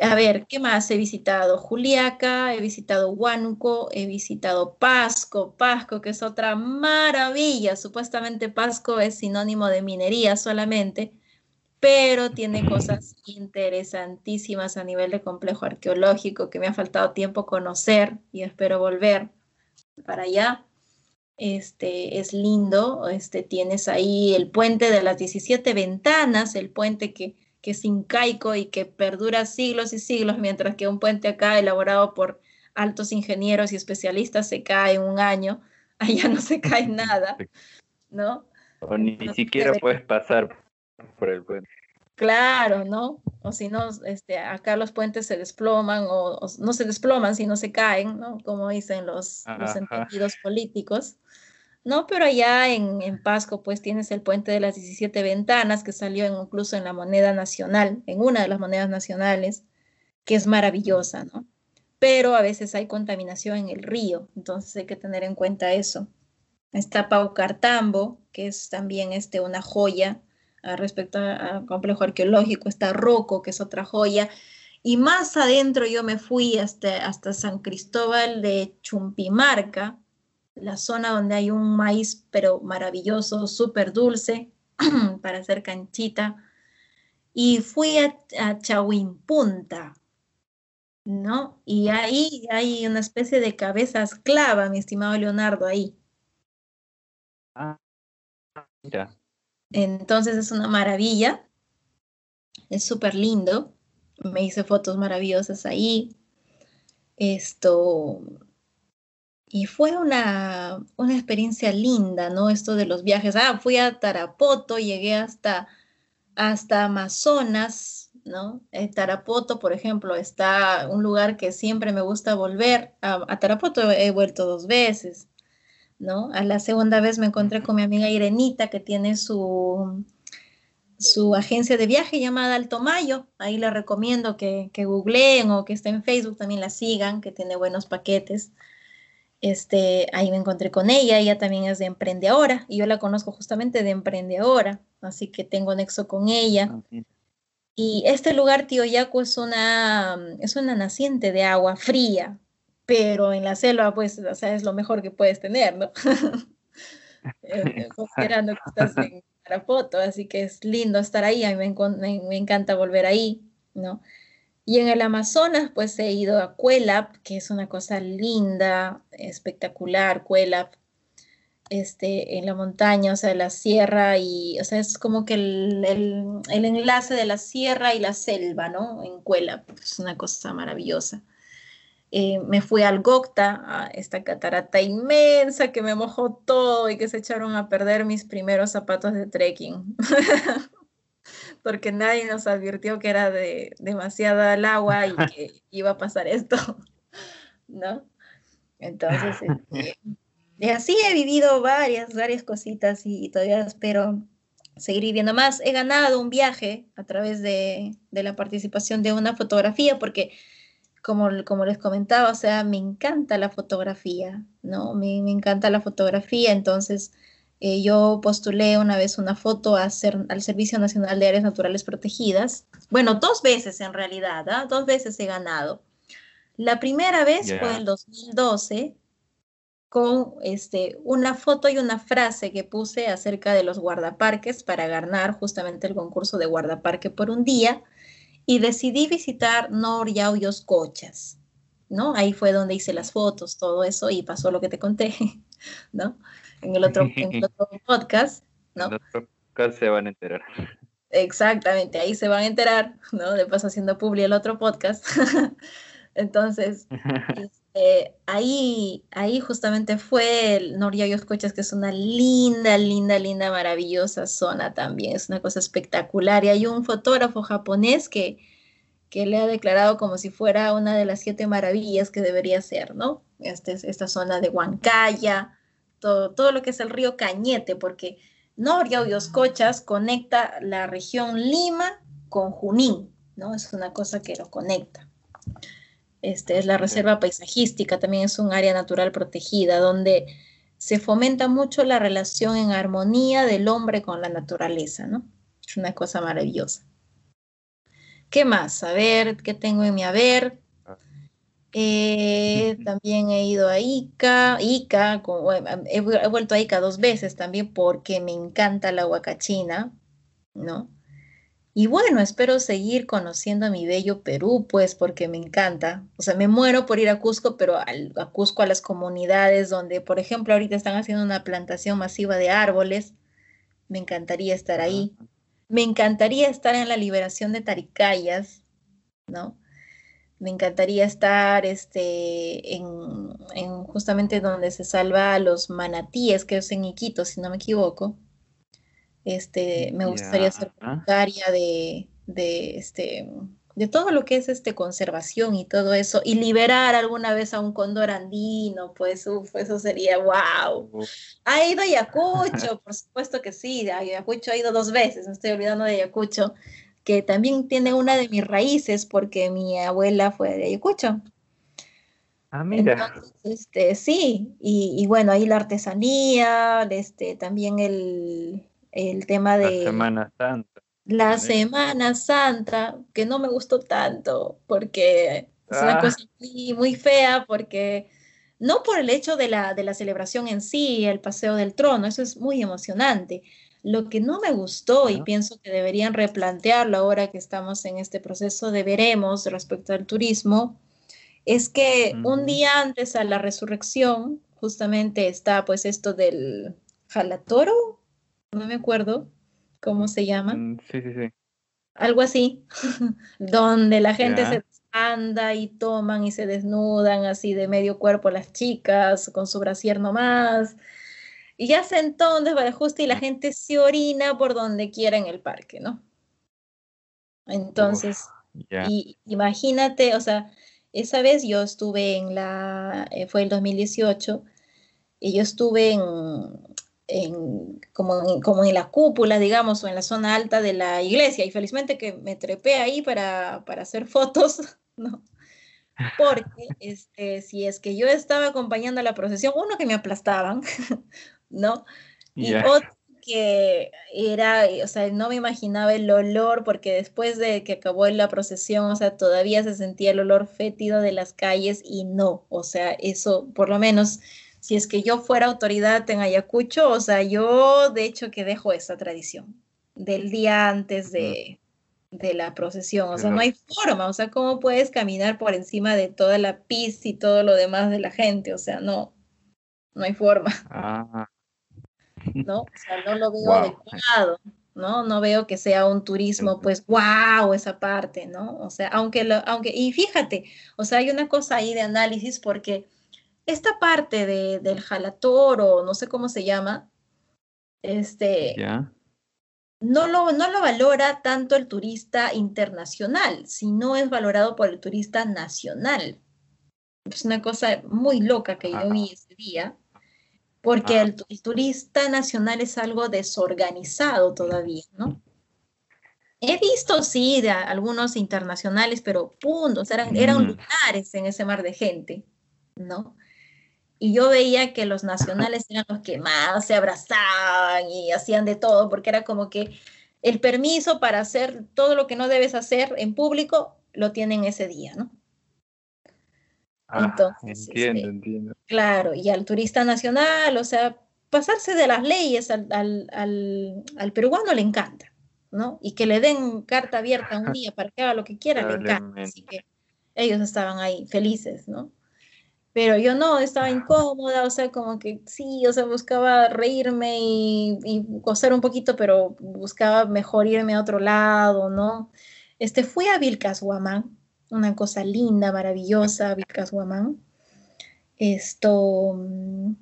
A ver, ¿qué más he visitado? Juliaca, he visitado Huánuco, he visitado Pasco, Pasco, que es otra maravilla. Supuestamente Pasco es sinónimo de minería solamente, pero tiene cosas interesantísimas a nivel de complejo arqueológico que me ha faltado tiempo conocer y espero volver para allá este, es lindo, este, tienes ahí el puente de las 17 ventanas, el puente que, que es incaico y que perdura siglos y siglos, mientras que un puente acá elaborado por altos ingenieros y especialistas se cae en un año, allá no se cae nada, ¿no? O ni siquiera puedes pasar por el puente. Claro, ¿no? O si no, este, acá los puentes se desploman o, no se desploman, sino se caen, ¿no? Como dicen los, los entendidos políticos. No, pero allá en, en, Pasco, pues tienes el puente de las 17 ventanas que salió incluso en la moneda nacional, en una de las monedas nacionales, que es maravillosa, ¿no? Pero a veces hay contaminación en el río, entonces hay que tener en cuenta eso. Está Paucartambo, que es también este, una joya respecto al complejo arqueológico, está Roco, que es otra joya, y más adentro yo me fui hasta, hasta San Cristóbal de Chumpimarca, la zona donde hay un maíz, pero maravilloso, súper dulce, para hacer canchita, y fui a, a Chahuimpunta, ¿no? Y ahí hay una especie de cabeza esclava, mi estimado Leonardo, ahí. Ah, mira. Entonces es una maravilla, es súper lindo. Me hice fotos maravillosas ahí. Esto, y fue una, una, experiencia linda, ¿no? Esto de los viajes. Ah, fui a Tarapoto, llegué hasta, hasta Amazonas, ¿no? En Tarapoto, por ejemplo, está un lugar que siempre me gusta volver. A, a Tarapoto he vuelto dos veces. ¿no? A la segunda vez me encontré con mi amiga Irenita, que tiene su, su agencia de viaje llamada Alto Mayo. Ahí les recomiendo que, que googleen o que esté en Facebook, también la sigan, que tiene buenos paquetes. Este, ahí me encontré con ella, ella también es de Emprendedora y yo la conozco justamente de Emprendedora, así que tengo nexo con ella. Ah, y este lugar, Tío Yaco, es una, es una naciente de agua fría, pero en la selva, pues, o sea, es lo mejor que puedes tener, ¿no? Eh, considerando que estás en Tarapoto, así que es lindo estar ahí, a mí me, me, encanta volver ahí, ¿no? Y en el Amazonas, pues he ido a Cuelap, que es una cosa linda, espectacular, Cuelap, este, en la montaña, o sea, la sierra, y, o sea, es como que el, el, enlace de la sierra y la selva, ¿no? En Cuelap, es una cosa maravillosa. Eh, me fui al Gocta, a esta catarata inmensa que me mojó todo y que se echaron a perder mis primeros zapatos de trekking. Porque nadie nos advirtió que era de demasiada el agua y que iba a pasar esto, ¿no? Entonces, este, y así he vivido varias, varias cositas y todavía espero seguir viviendo más. He ganado un viaje a través de, de la participación de una fotografía porque como, como les comentaba, o sea, me encanta la fotografía, ¿no? Me, me encanta la fotografía, entonces eh, yo postulé una vez una foto a al Servicio Nacional de Áreas Naturales Protegidas. Bueno, dos veces en realidad, ¿ah? dos veces he ganado. La primera vez fue en 2012 con este, una foto y una frase que puse acerca de los guardaparques para ganar justamente el concurso de guardaparque por un día y decidí visitar Yauyos Cochas, ¿no? Ahí fue donde hice las fotos, todo eso y pasó lo que te conté, ¿no? En el otro, en el otro podcast, ¿no? En el otro podcast se van a enterar. Exactamente, ahí se van a enterar, ¿no? De paso haciendo publi el otro podcast. Entonces, este, ahí, ahí justamente fue el Noriayos Cochas, que es una linda, linda, linda, maravillosa zona también. Es una cosa espectacular. Y hay un fotógrafo japonés que, que le ha declarado como si fuera una de las siete maravillas que debería ser, ¿no? Este, esta zona de Huancaya, todo, todo lo que es el río Cañete, porque Noriayos Cochas conecta la región Lima con Junín, ¿no? Es una cosa que lo conecta. Este, es la reserva paisajística, también es un área natural protegida donde se fomenta mucho la relación en armonía del hombre con la naturaleza, ¿no? Es una cosa maravillosa. ¿Qué más? A ver, ¿qué tengo en mi haber? Eh, también he ido a Ica, Ica, he, he, vuelto a Ica dos veces también porque me encanta la huacachina, ¿no? Y bueno, espero seguir conociendo mi bello Perú, pues porque me encanta. O sea, me muero por ir a Cusco, pero a Cusco, a las comunidades donde, por ejemplo, ahorita están haciendo una plantación masiva de árboles. Me encantaría estar ahí. Me encantaría estar en la liberación de Taricayas, ¿no? Me encantaría estar este, en, en justamente donde se salva a los manatíes, que es en Iquitos, si no me equivoco. Este, me gustaría ser voluntaria de, de, este, de todo lo que es este, conservación y todo eso, y liberar alguna vez a un cóndor andino, pues eso sería wow. Ha ido a Ayacucho, por supuesto que sí, a Ayacucho ha ido dos veces, me estoy olvidando de Ayacucho, que también tiene una de mis raíces porque mi abuela fue de Ayacucho. Ah, mira. este, sí, y, y, bueno, ahí la artesanía, este, también el, el tema de... La Semana Santa. La Semana Santa, que no me gustó tanto, porque es una ah. cosa muy, fea, porque no por el hecho de la, de la celebración en sí, el paseo del trono, eso es muy emocionante. Lo que no me gustó y pienso que deberían replantearlo ahora que estamos en este proceso de veremos respecto al turismo, es que un día antes a la resurrección, justamente está pues esto del jalatoro, no me acuerdo cómo se llama. Mm, sí, sí, sí. Algo así, donde la gente se anda y toman y se desnudan así de medio cuerpo las chicas con su brasier nomás. Y ya se entonces va justo y la gente se orina por donde quiera en el parque, ¿no? Entonces, y, imagínate, o sea, esa vez yo estuve en la, eh, fue el 2018, y yo estuve en, en, como, en, como en la cúpula, digamos, o en la zona alta de la iglesia. Y felizmente que me trepé ahí para, para hacer fotos, ¿no? Porque este, si es que yo estaba acompañando a la procesión, uno que me aplastaban, ¿no? Y otro que era, o sea, no me imaginaba el olor, porque después de que acabó la procesión, o sea, todavía se sentía el olor fétido de las calles y no, o sea, eso por lo menos si es que yo fuera autoridad en Ayacucho, o sea, yo de hecho que dejo esa tradición del día antes de, la procesión, o sea, no hay forma, o sea, ¿cómo puedes caminar por encima de toda la pista y todo lo demás de la gente? O sea, no, no hay forma. Ah. ¿No? O sea, no lo veo adecuado. ¿no? No veo que sea un turismo, pues, wow, esa parte, ¿no? O sea, aunque, lo, aunque, y fíjate, o sea, hay una cosa ahí de análisis porque esta parte de, del jalatoro, no sé cómo se llama, este, no, lo, no lo valora tanto el turista internacional, sino es valorado por el turista nacional. Es una cosa muy loca que yo vi ese día, porque el, turista nacional es algo desorganizado todavía, ¿no? He visto, sí, de algunos internacionales, pero puntos, eran, eran mm. lunares en ese mar de gente, ¿no? y yo veía que los nacionales eran los que más se abrazaban y hacían de todo, porque era como que el permiso para hacer todo lo que no debes hacer en público lo tienen ese día, ¿no? Ah, Entonces, entiendo, este, entiendo. Claro, y al turista nacional, o sea, pasarse de las leyes al, al, al, peruano le encanta, ¿no? Y que le den carta abierta un día para que haga lo que quiera, le encanta. Así que ellos estaban ahí felices, ¿no? Pero yo no, estaba incómoda, o sea, como que sí, o sea, buscaba reírme y, y gozar un poquito, pero buscaba mejor irme a otro lado, ¿no? Este, fui a Vilcashuamán, una cosa linda, maravillosa, Vilcashuamán. Esto, mm,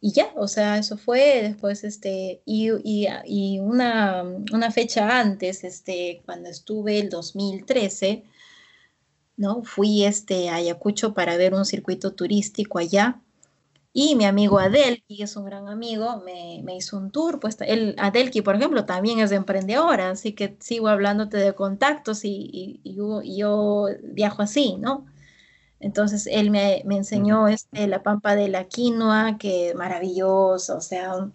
y ya, o sea, eso fue después, este, y, y, una, una, fecha antes, este, cuando estuve el 2013, ¿no? Fui este, a Ayacucho para ver un circuito turístico allá. Y mi amigo Adelki, que es un gran amigo, me, me hizo un tour. Pues él, Adelki, por ejemplo, también es de emprendedora, así que sigo hablándote de contactos y, y, yo, viajo así, ¿no? Entonces él me, me enseñó este, la pampa de la quinoa, que maravilloso, o sea,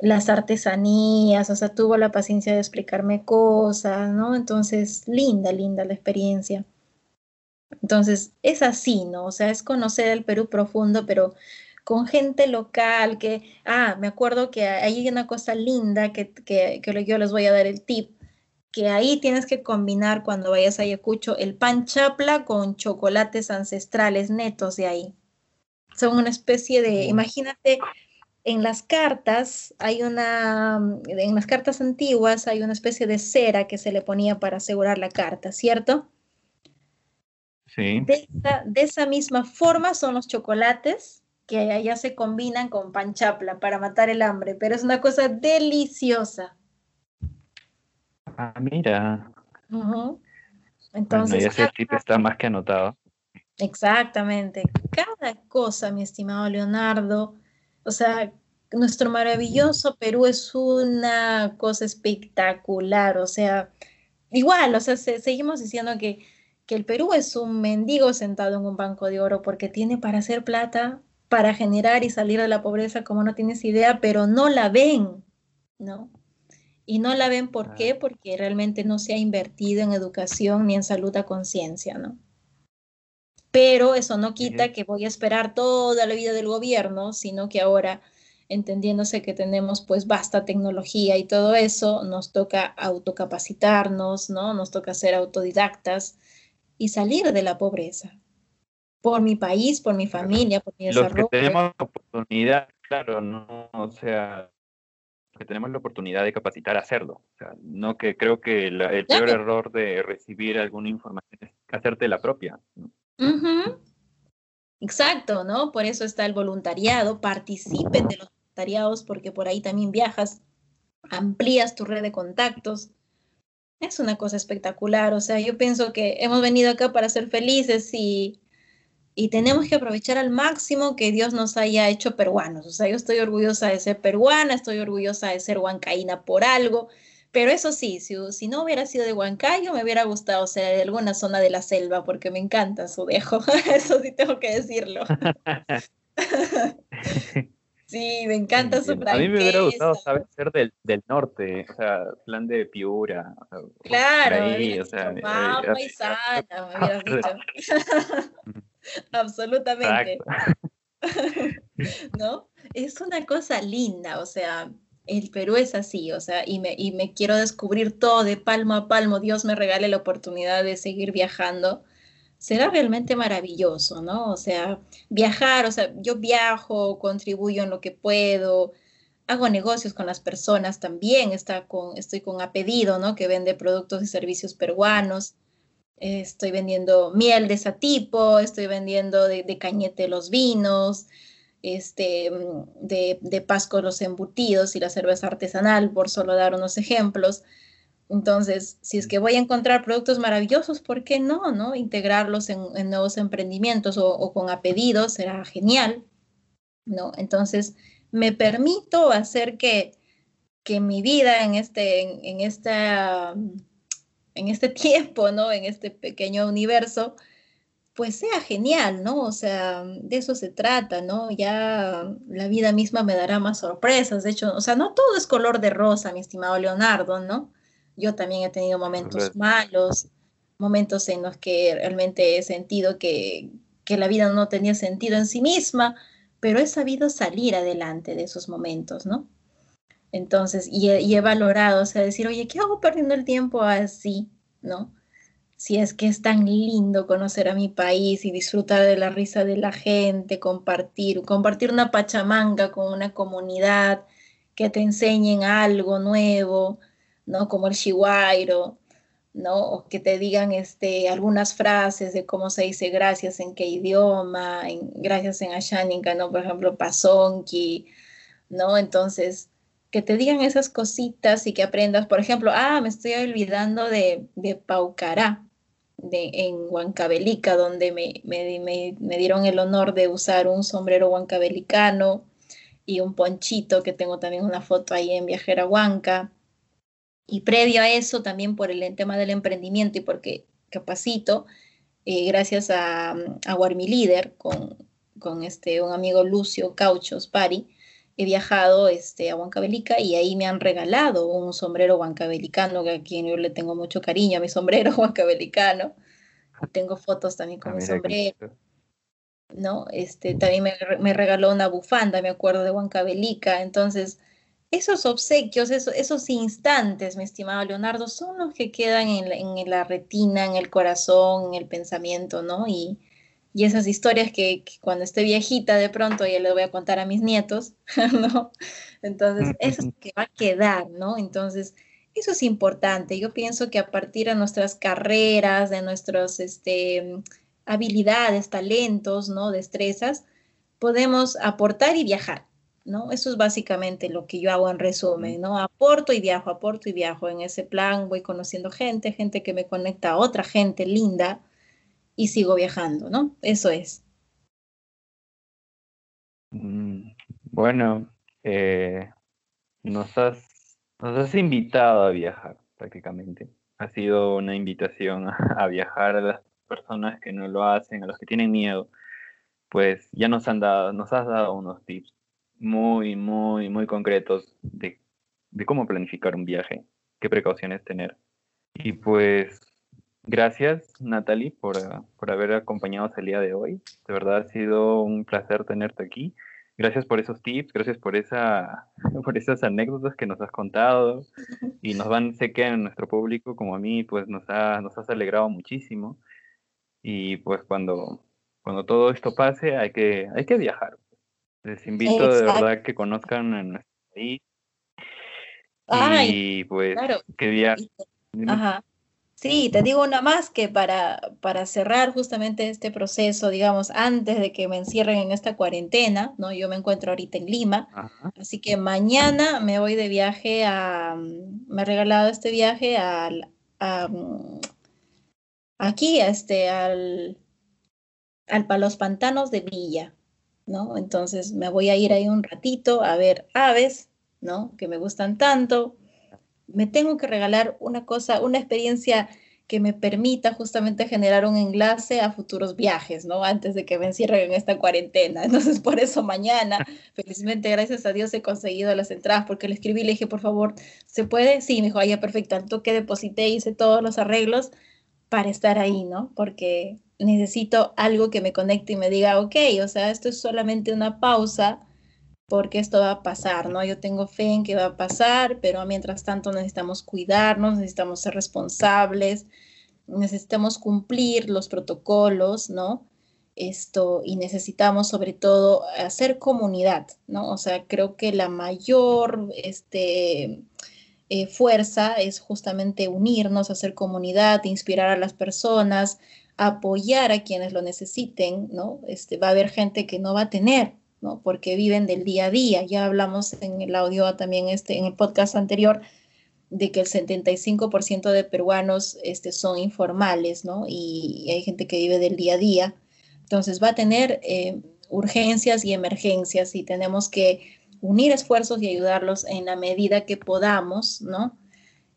las artesanías, o sea, tuvo la paciencia de explicarme cosas, ¿no? Entonces, linda, linda la experiencia. Entonces, es así, ¿no? O sea, es conocer el Perú profundo, pero con gente local que, ah, me acuerdo que hay una cosa linda que, que, que yo les voy a dar el tip, que ahí tienes que combinar cuando vayas a Ayacucho el pan chapla con chocolates ancestrales netos de ahí. Son una especie de, imagínate, en las cartas hay una, en las cartas antiguas hay una especie de cera que se le ponía para asegurar la carta, ¿cierto? De esa, misma forma son los chocolates que allá se combinan con panchapla para matar el hambre, pero es una cosa deliciosa. Ah, mira. Entonces, ese tip está más que anotado. Exactamente. Cada cosa, mi estimado Leonardo, o sea, nuestro maravilloso Perú es una cosa espectacular, o sea, igual, o sea, seguimos diciendo que que el Perú es un mendigo sentado en un banco de oro porque tiene para hacer plata, para generar y salir de la pobreza como no tienes idea, pero no la ven, ¿no? Y no la ven ¿por qué? Porque realmente no se ha invertido en educación ni en salud a conciencia, ¿no? Pero eso no quita que voy a esperar toda la vida del gobierno, sino que ahora, entendiéndose que tenemos pues basta tecnología y todo eso, nos toca autocapacitarnos, ¿no? Nos toca ser autodidactas, y salir de la pobreza. Por mi país, por mi familia, por mi desarrollo. Los que tenemos la oportunidad, claro, no, o sea, que tenemos la oportunidad de capacitar a hacerlo. O sea, no que creo que el peor error de recibir alguna información es hacerte la propia. Exacto, ¿no? Por eso está el voluntariado, participen de los voluntariados porque por ahí también viajas, amplías tu red de contactos, es una cosa espectacular. O sea, yo pienso que hemos venido acá para ser felices y, y tenemos que aprovechar al máximo que Dios nos haya hecho peruanos. O sea, yo estoy orgullosa de ser peruana, estoy orgullosa de ser huancaína por algo. Pero eso sí, si, si no hubiera sido de Huancayo, me hubiera gustado ser de alguna zona de la selva, porque me encanta su dejo. eso sí tengo que decirlo. Sí, me encanta su franqueza. A mí me hubiera gustado saber ser del, del norte, o sea, plan de Piura. claro, ahí, o sea, sana, me hubieras dicho. Absolutamente. ¿No? Es una cosa linda, o sea, el Perú es así, o sea, y me, y me quiero descubrir todo de palmo a palmo. Dios me regale la oportunidad de seguir viajando será realmente maravilloso, ¿no? O sea, viajar, o sea, yo viajo, contribuyo en lo que puedo, hago negocios con las personas también, está con, estoy con Apedido, ¿no? Que vende productos y servicios peruanos. Estoy vendiendo miel de tipo, estoy vendiendo de, de cañete los vinos, este, de, de Pasco los embutidos y la cerveza artesanal, por solo dar unos ejemplos. Entonces, si es que voy a encontrar productos maravillosos, ¿por qué no? no? Integrarlos en, nuevos emprendimientos o, con apellidos será genial. ¿no? Entonces, me permito hacer que, que mi vida en este, en, esta, en este tiempo, ¿no? en este pequeño universo, pues sea genial, ¿no? O sea, de eso se trata, ¿no? Ya la vida misma me dará más sorpresas. De hecho, o sea, no todo es color de rosa, mi estimado Leonardo, ¿no? Yo también he tenido momentos malos, momentos en los que realmente he sentido que, que la vida no tenía sentido en sí misma, pero he sabido salir adelante de esos momentos, ¿no? Entonces, y he, valorado, o sea, decir, oye, ¿qué hago perdiendo el tiempo así, ¿no? Si es que es tan lindo conocer a mi país y disfrutar de la risa de la gente, compartir, compartir una pachamanga con una comunidad que te enseñen algo nuevo, ¿no? Como el shiwairo, ¿no? Que te digan este, algunas frases de cómo se dice gracias en qué idioma, gracias en Ashaninka, ¿no? Por ejemplo, pasonki, ¿no? Entonces, que te digan esas cositas y que aprendas, por ejemplo, ah, me estoy olvidando de, de Paucará, de, en Huancavelica, donde me, me, me, dieron el honor de usar un sombrero huancabelicano y un ponchito, que tengo también una foto ahí en Viajera Huanca. Y previo a eso, también por el tema del emprendimiento y porque capacito, eh, gracias a, a Warmi Líder, con, con este, un amigo Lucio Cauchos Pari, he viajado este, a Huancavelica y ahí me han regalado un sombrero huancabelicano, que a quien yo le tengo mucho cariño a mi sombrero huancabelicano. Tengo fotos también con ah, mi sombrero. ¿no? Este, también me, me, regaló una bufanda, me acuerdo, de Huancavelica. Entonces, esos obsequios, esos, esos instantes, mi estimado Leonardo, son los que quedan en la, en la retina, en el corazón, en el pensamiento, ¿no? Y, y esas historias que, cuando esté viejita de pronto ya le voy a contar a mis nietos, ¿no? Entonces, eso es lo que va a quedar, ¿no? Entonces, eso es importante. Yo pienso que a partir de nuestras carreras, de nuestras este, habilidades, talentos, ¿no? Destrezas, podemos aportar y viajar, ¿no? Eso es básicamente lo que yo hago en resumen, ¿no? Aporto y viajo, aporto y viajo. En ese plan voy conociendo gente, gente que me conecta a otra gente linda, y sigo viajando, ¿no? Eso es. Mm, bueno, eh, nos, has, invitado a viajar prácticamente. Ha sido una invitación a, viajar a las personas que no lo hacen, a los que tienen miedo. Pues ya nos han dado, nos has dado unos tips muy, muy, muy concretos de cómo planificar un viaje, qué precauciones tener. Y pues Gracias, Natalie, por, por haber acompañado el día de hoy. De verdad ha sido un placer tenerte aquí. Gracias por esos tips, gracias por, esa, por esas anécdotas que nos has contado y nos van, sé que a nuestro público como a mí, pues nos, ha, nos has alegrado muchísimo. Y pues cuando, cuando todo esto pase hay que, hay que viajar. Les invito de verdad que conozcan a nuestro país. y pues que viajen. Ajá. Sí, te digo una más que para, para cerrar justamente este proceso, digamos, antes de que me encierren en esta cuarentena, ¿no? Yo me encuentro ahorita en Lima, así que mañana me voy de viaje a, me he regalado este viaje al, a, aquí, este, al, al, a los pantanos de Villa, ¿no? Entonces me voy a ir ahí un ratito a ver aves, ¿no? Que me gustan tanto, me tengo que regalar una cosa, una experiencia que me permita justamente generar un enlace a futuros viajes, ¿no? Antes de que me encierren en esta cuarentena. Entonces, por eso mañana, felizmente, gracias a Dios, he conseguido las entradas porque le escribí y le dije, por favor, ¿se puede? Sí, me dijo, ah, ya, perfecto. Al toque deposité, hice todos los arreglos para estar ahí, ¿no? Porque necesito algo que me conecte y me diga, ok, o sea, esto es solamente una pausa porque esto va a pasar, ¿no? Yo tengo fe en que va a pasar, pero mientras tanto necesitamos cuidarnos, necesitamos ser responsables, necesitamos cumplir los protocolos, ¿no? Esto, y necesitamos sobre todo hacer comunidad, ¿no? O sea, creo que la mayor este, eh, fuerza es justamente unirnos, hacer comunidad, inspirar a las personas, apoyar a quienes lo necesiten, ¿no? Este, va a haber gente que no va a tener, porque viven del día a día. Ya hablamos en el audio también, este, en el podcast anterior, de que el 75% de peruanos este, son informales, ¿no? Y, hay gente que vive del día a día. Entonces va a tener eh, urgencias y emergencias y tenemos que unir esfuerzos y ayudarlos en la medida que podamos, ¿no?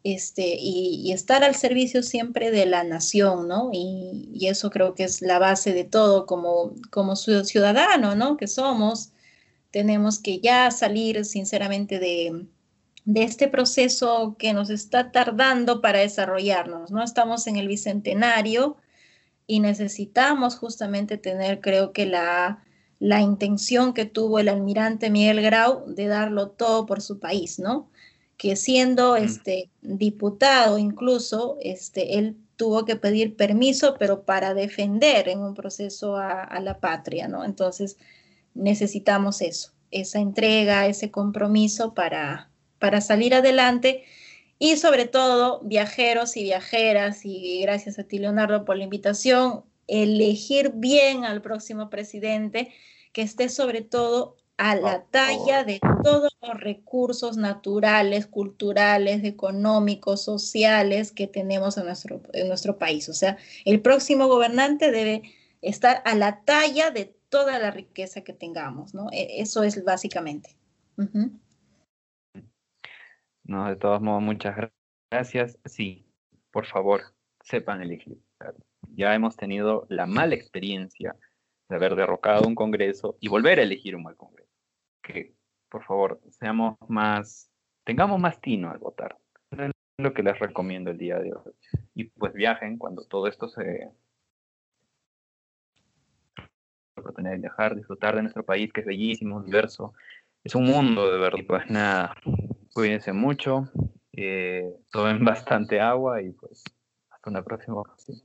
Este, y, estar al servicio siempre de la nación, ¿no? Y, eso creo que es la base de todo como, como ciudadano, ¿no? Que somos, tenemos que ya salir sinceramente de, de este proceso que nos está tardando para desarrollarnos, ¿no? Estamos en el bicentenario, y necesitamos justamente tener, creo que la, la intención que tuvo el almirante Miguel Grau de darlo todo por su país, ¿no? Que siendo este diputado incluso, este, él tuvo que pedir permiso, pero para defender en un proceso a, a la patria, ¿no? Entonces necesitamos eso, esa entrega, ese compromiso para, para salir adelante y sobre todo, viajeros y viajeras, y gracias a ti, Leonardo, por la invitación, elegir bien al próximo presidente que esté sobre todo a la talla de todos los recursos naturales, culturales, económicos, sociales que tenemos en nuestro, en nuestro país. O sea, el próximo gobernante debe estar a la talla de toda la riqueza que tengamos, ¿no? E, eso es básicamente. No, de todos modos, muchas gracias. Sí, por favor, sepan elegir. Ya hemos tenido la mala experiencia de haber derrocado un Congreso y volver a elegir un mal Congreso. Que, por favor, seamos más, tengamos más tino al votar. Es lo que les recomiendo el día de hoy. Y pues viajen cuando todo esto se... La oportunidad de viajar, disfrutar de nuestro país, que es bellísimo, diverso. Es un mundo de verdad. Pues nada, Cuídense mucho, eh, tomen bastante agua y pues hasta una próxima ocasión.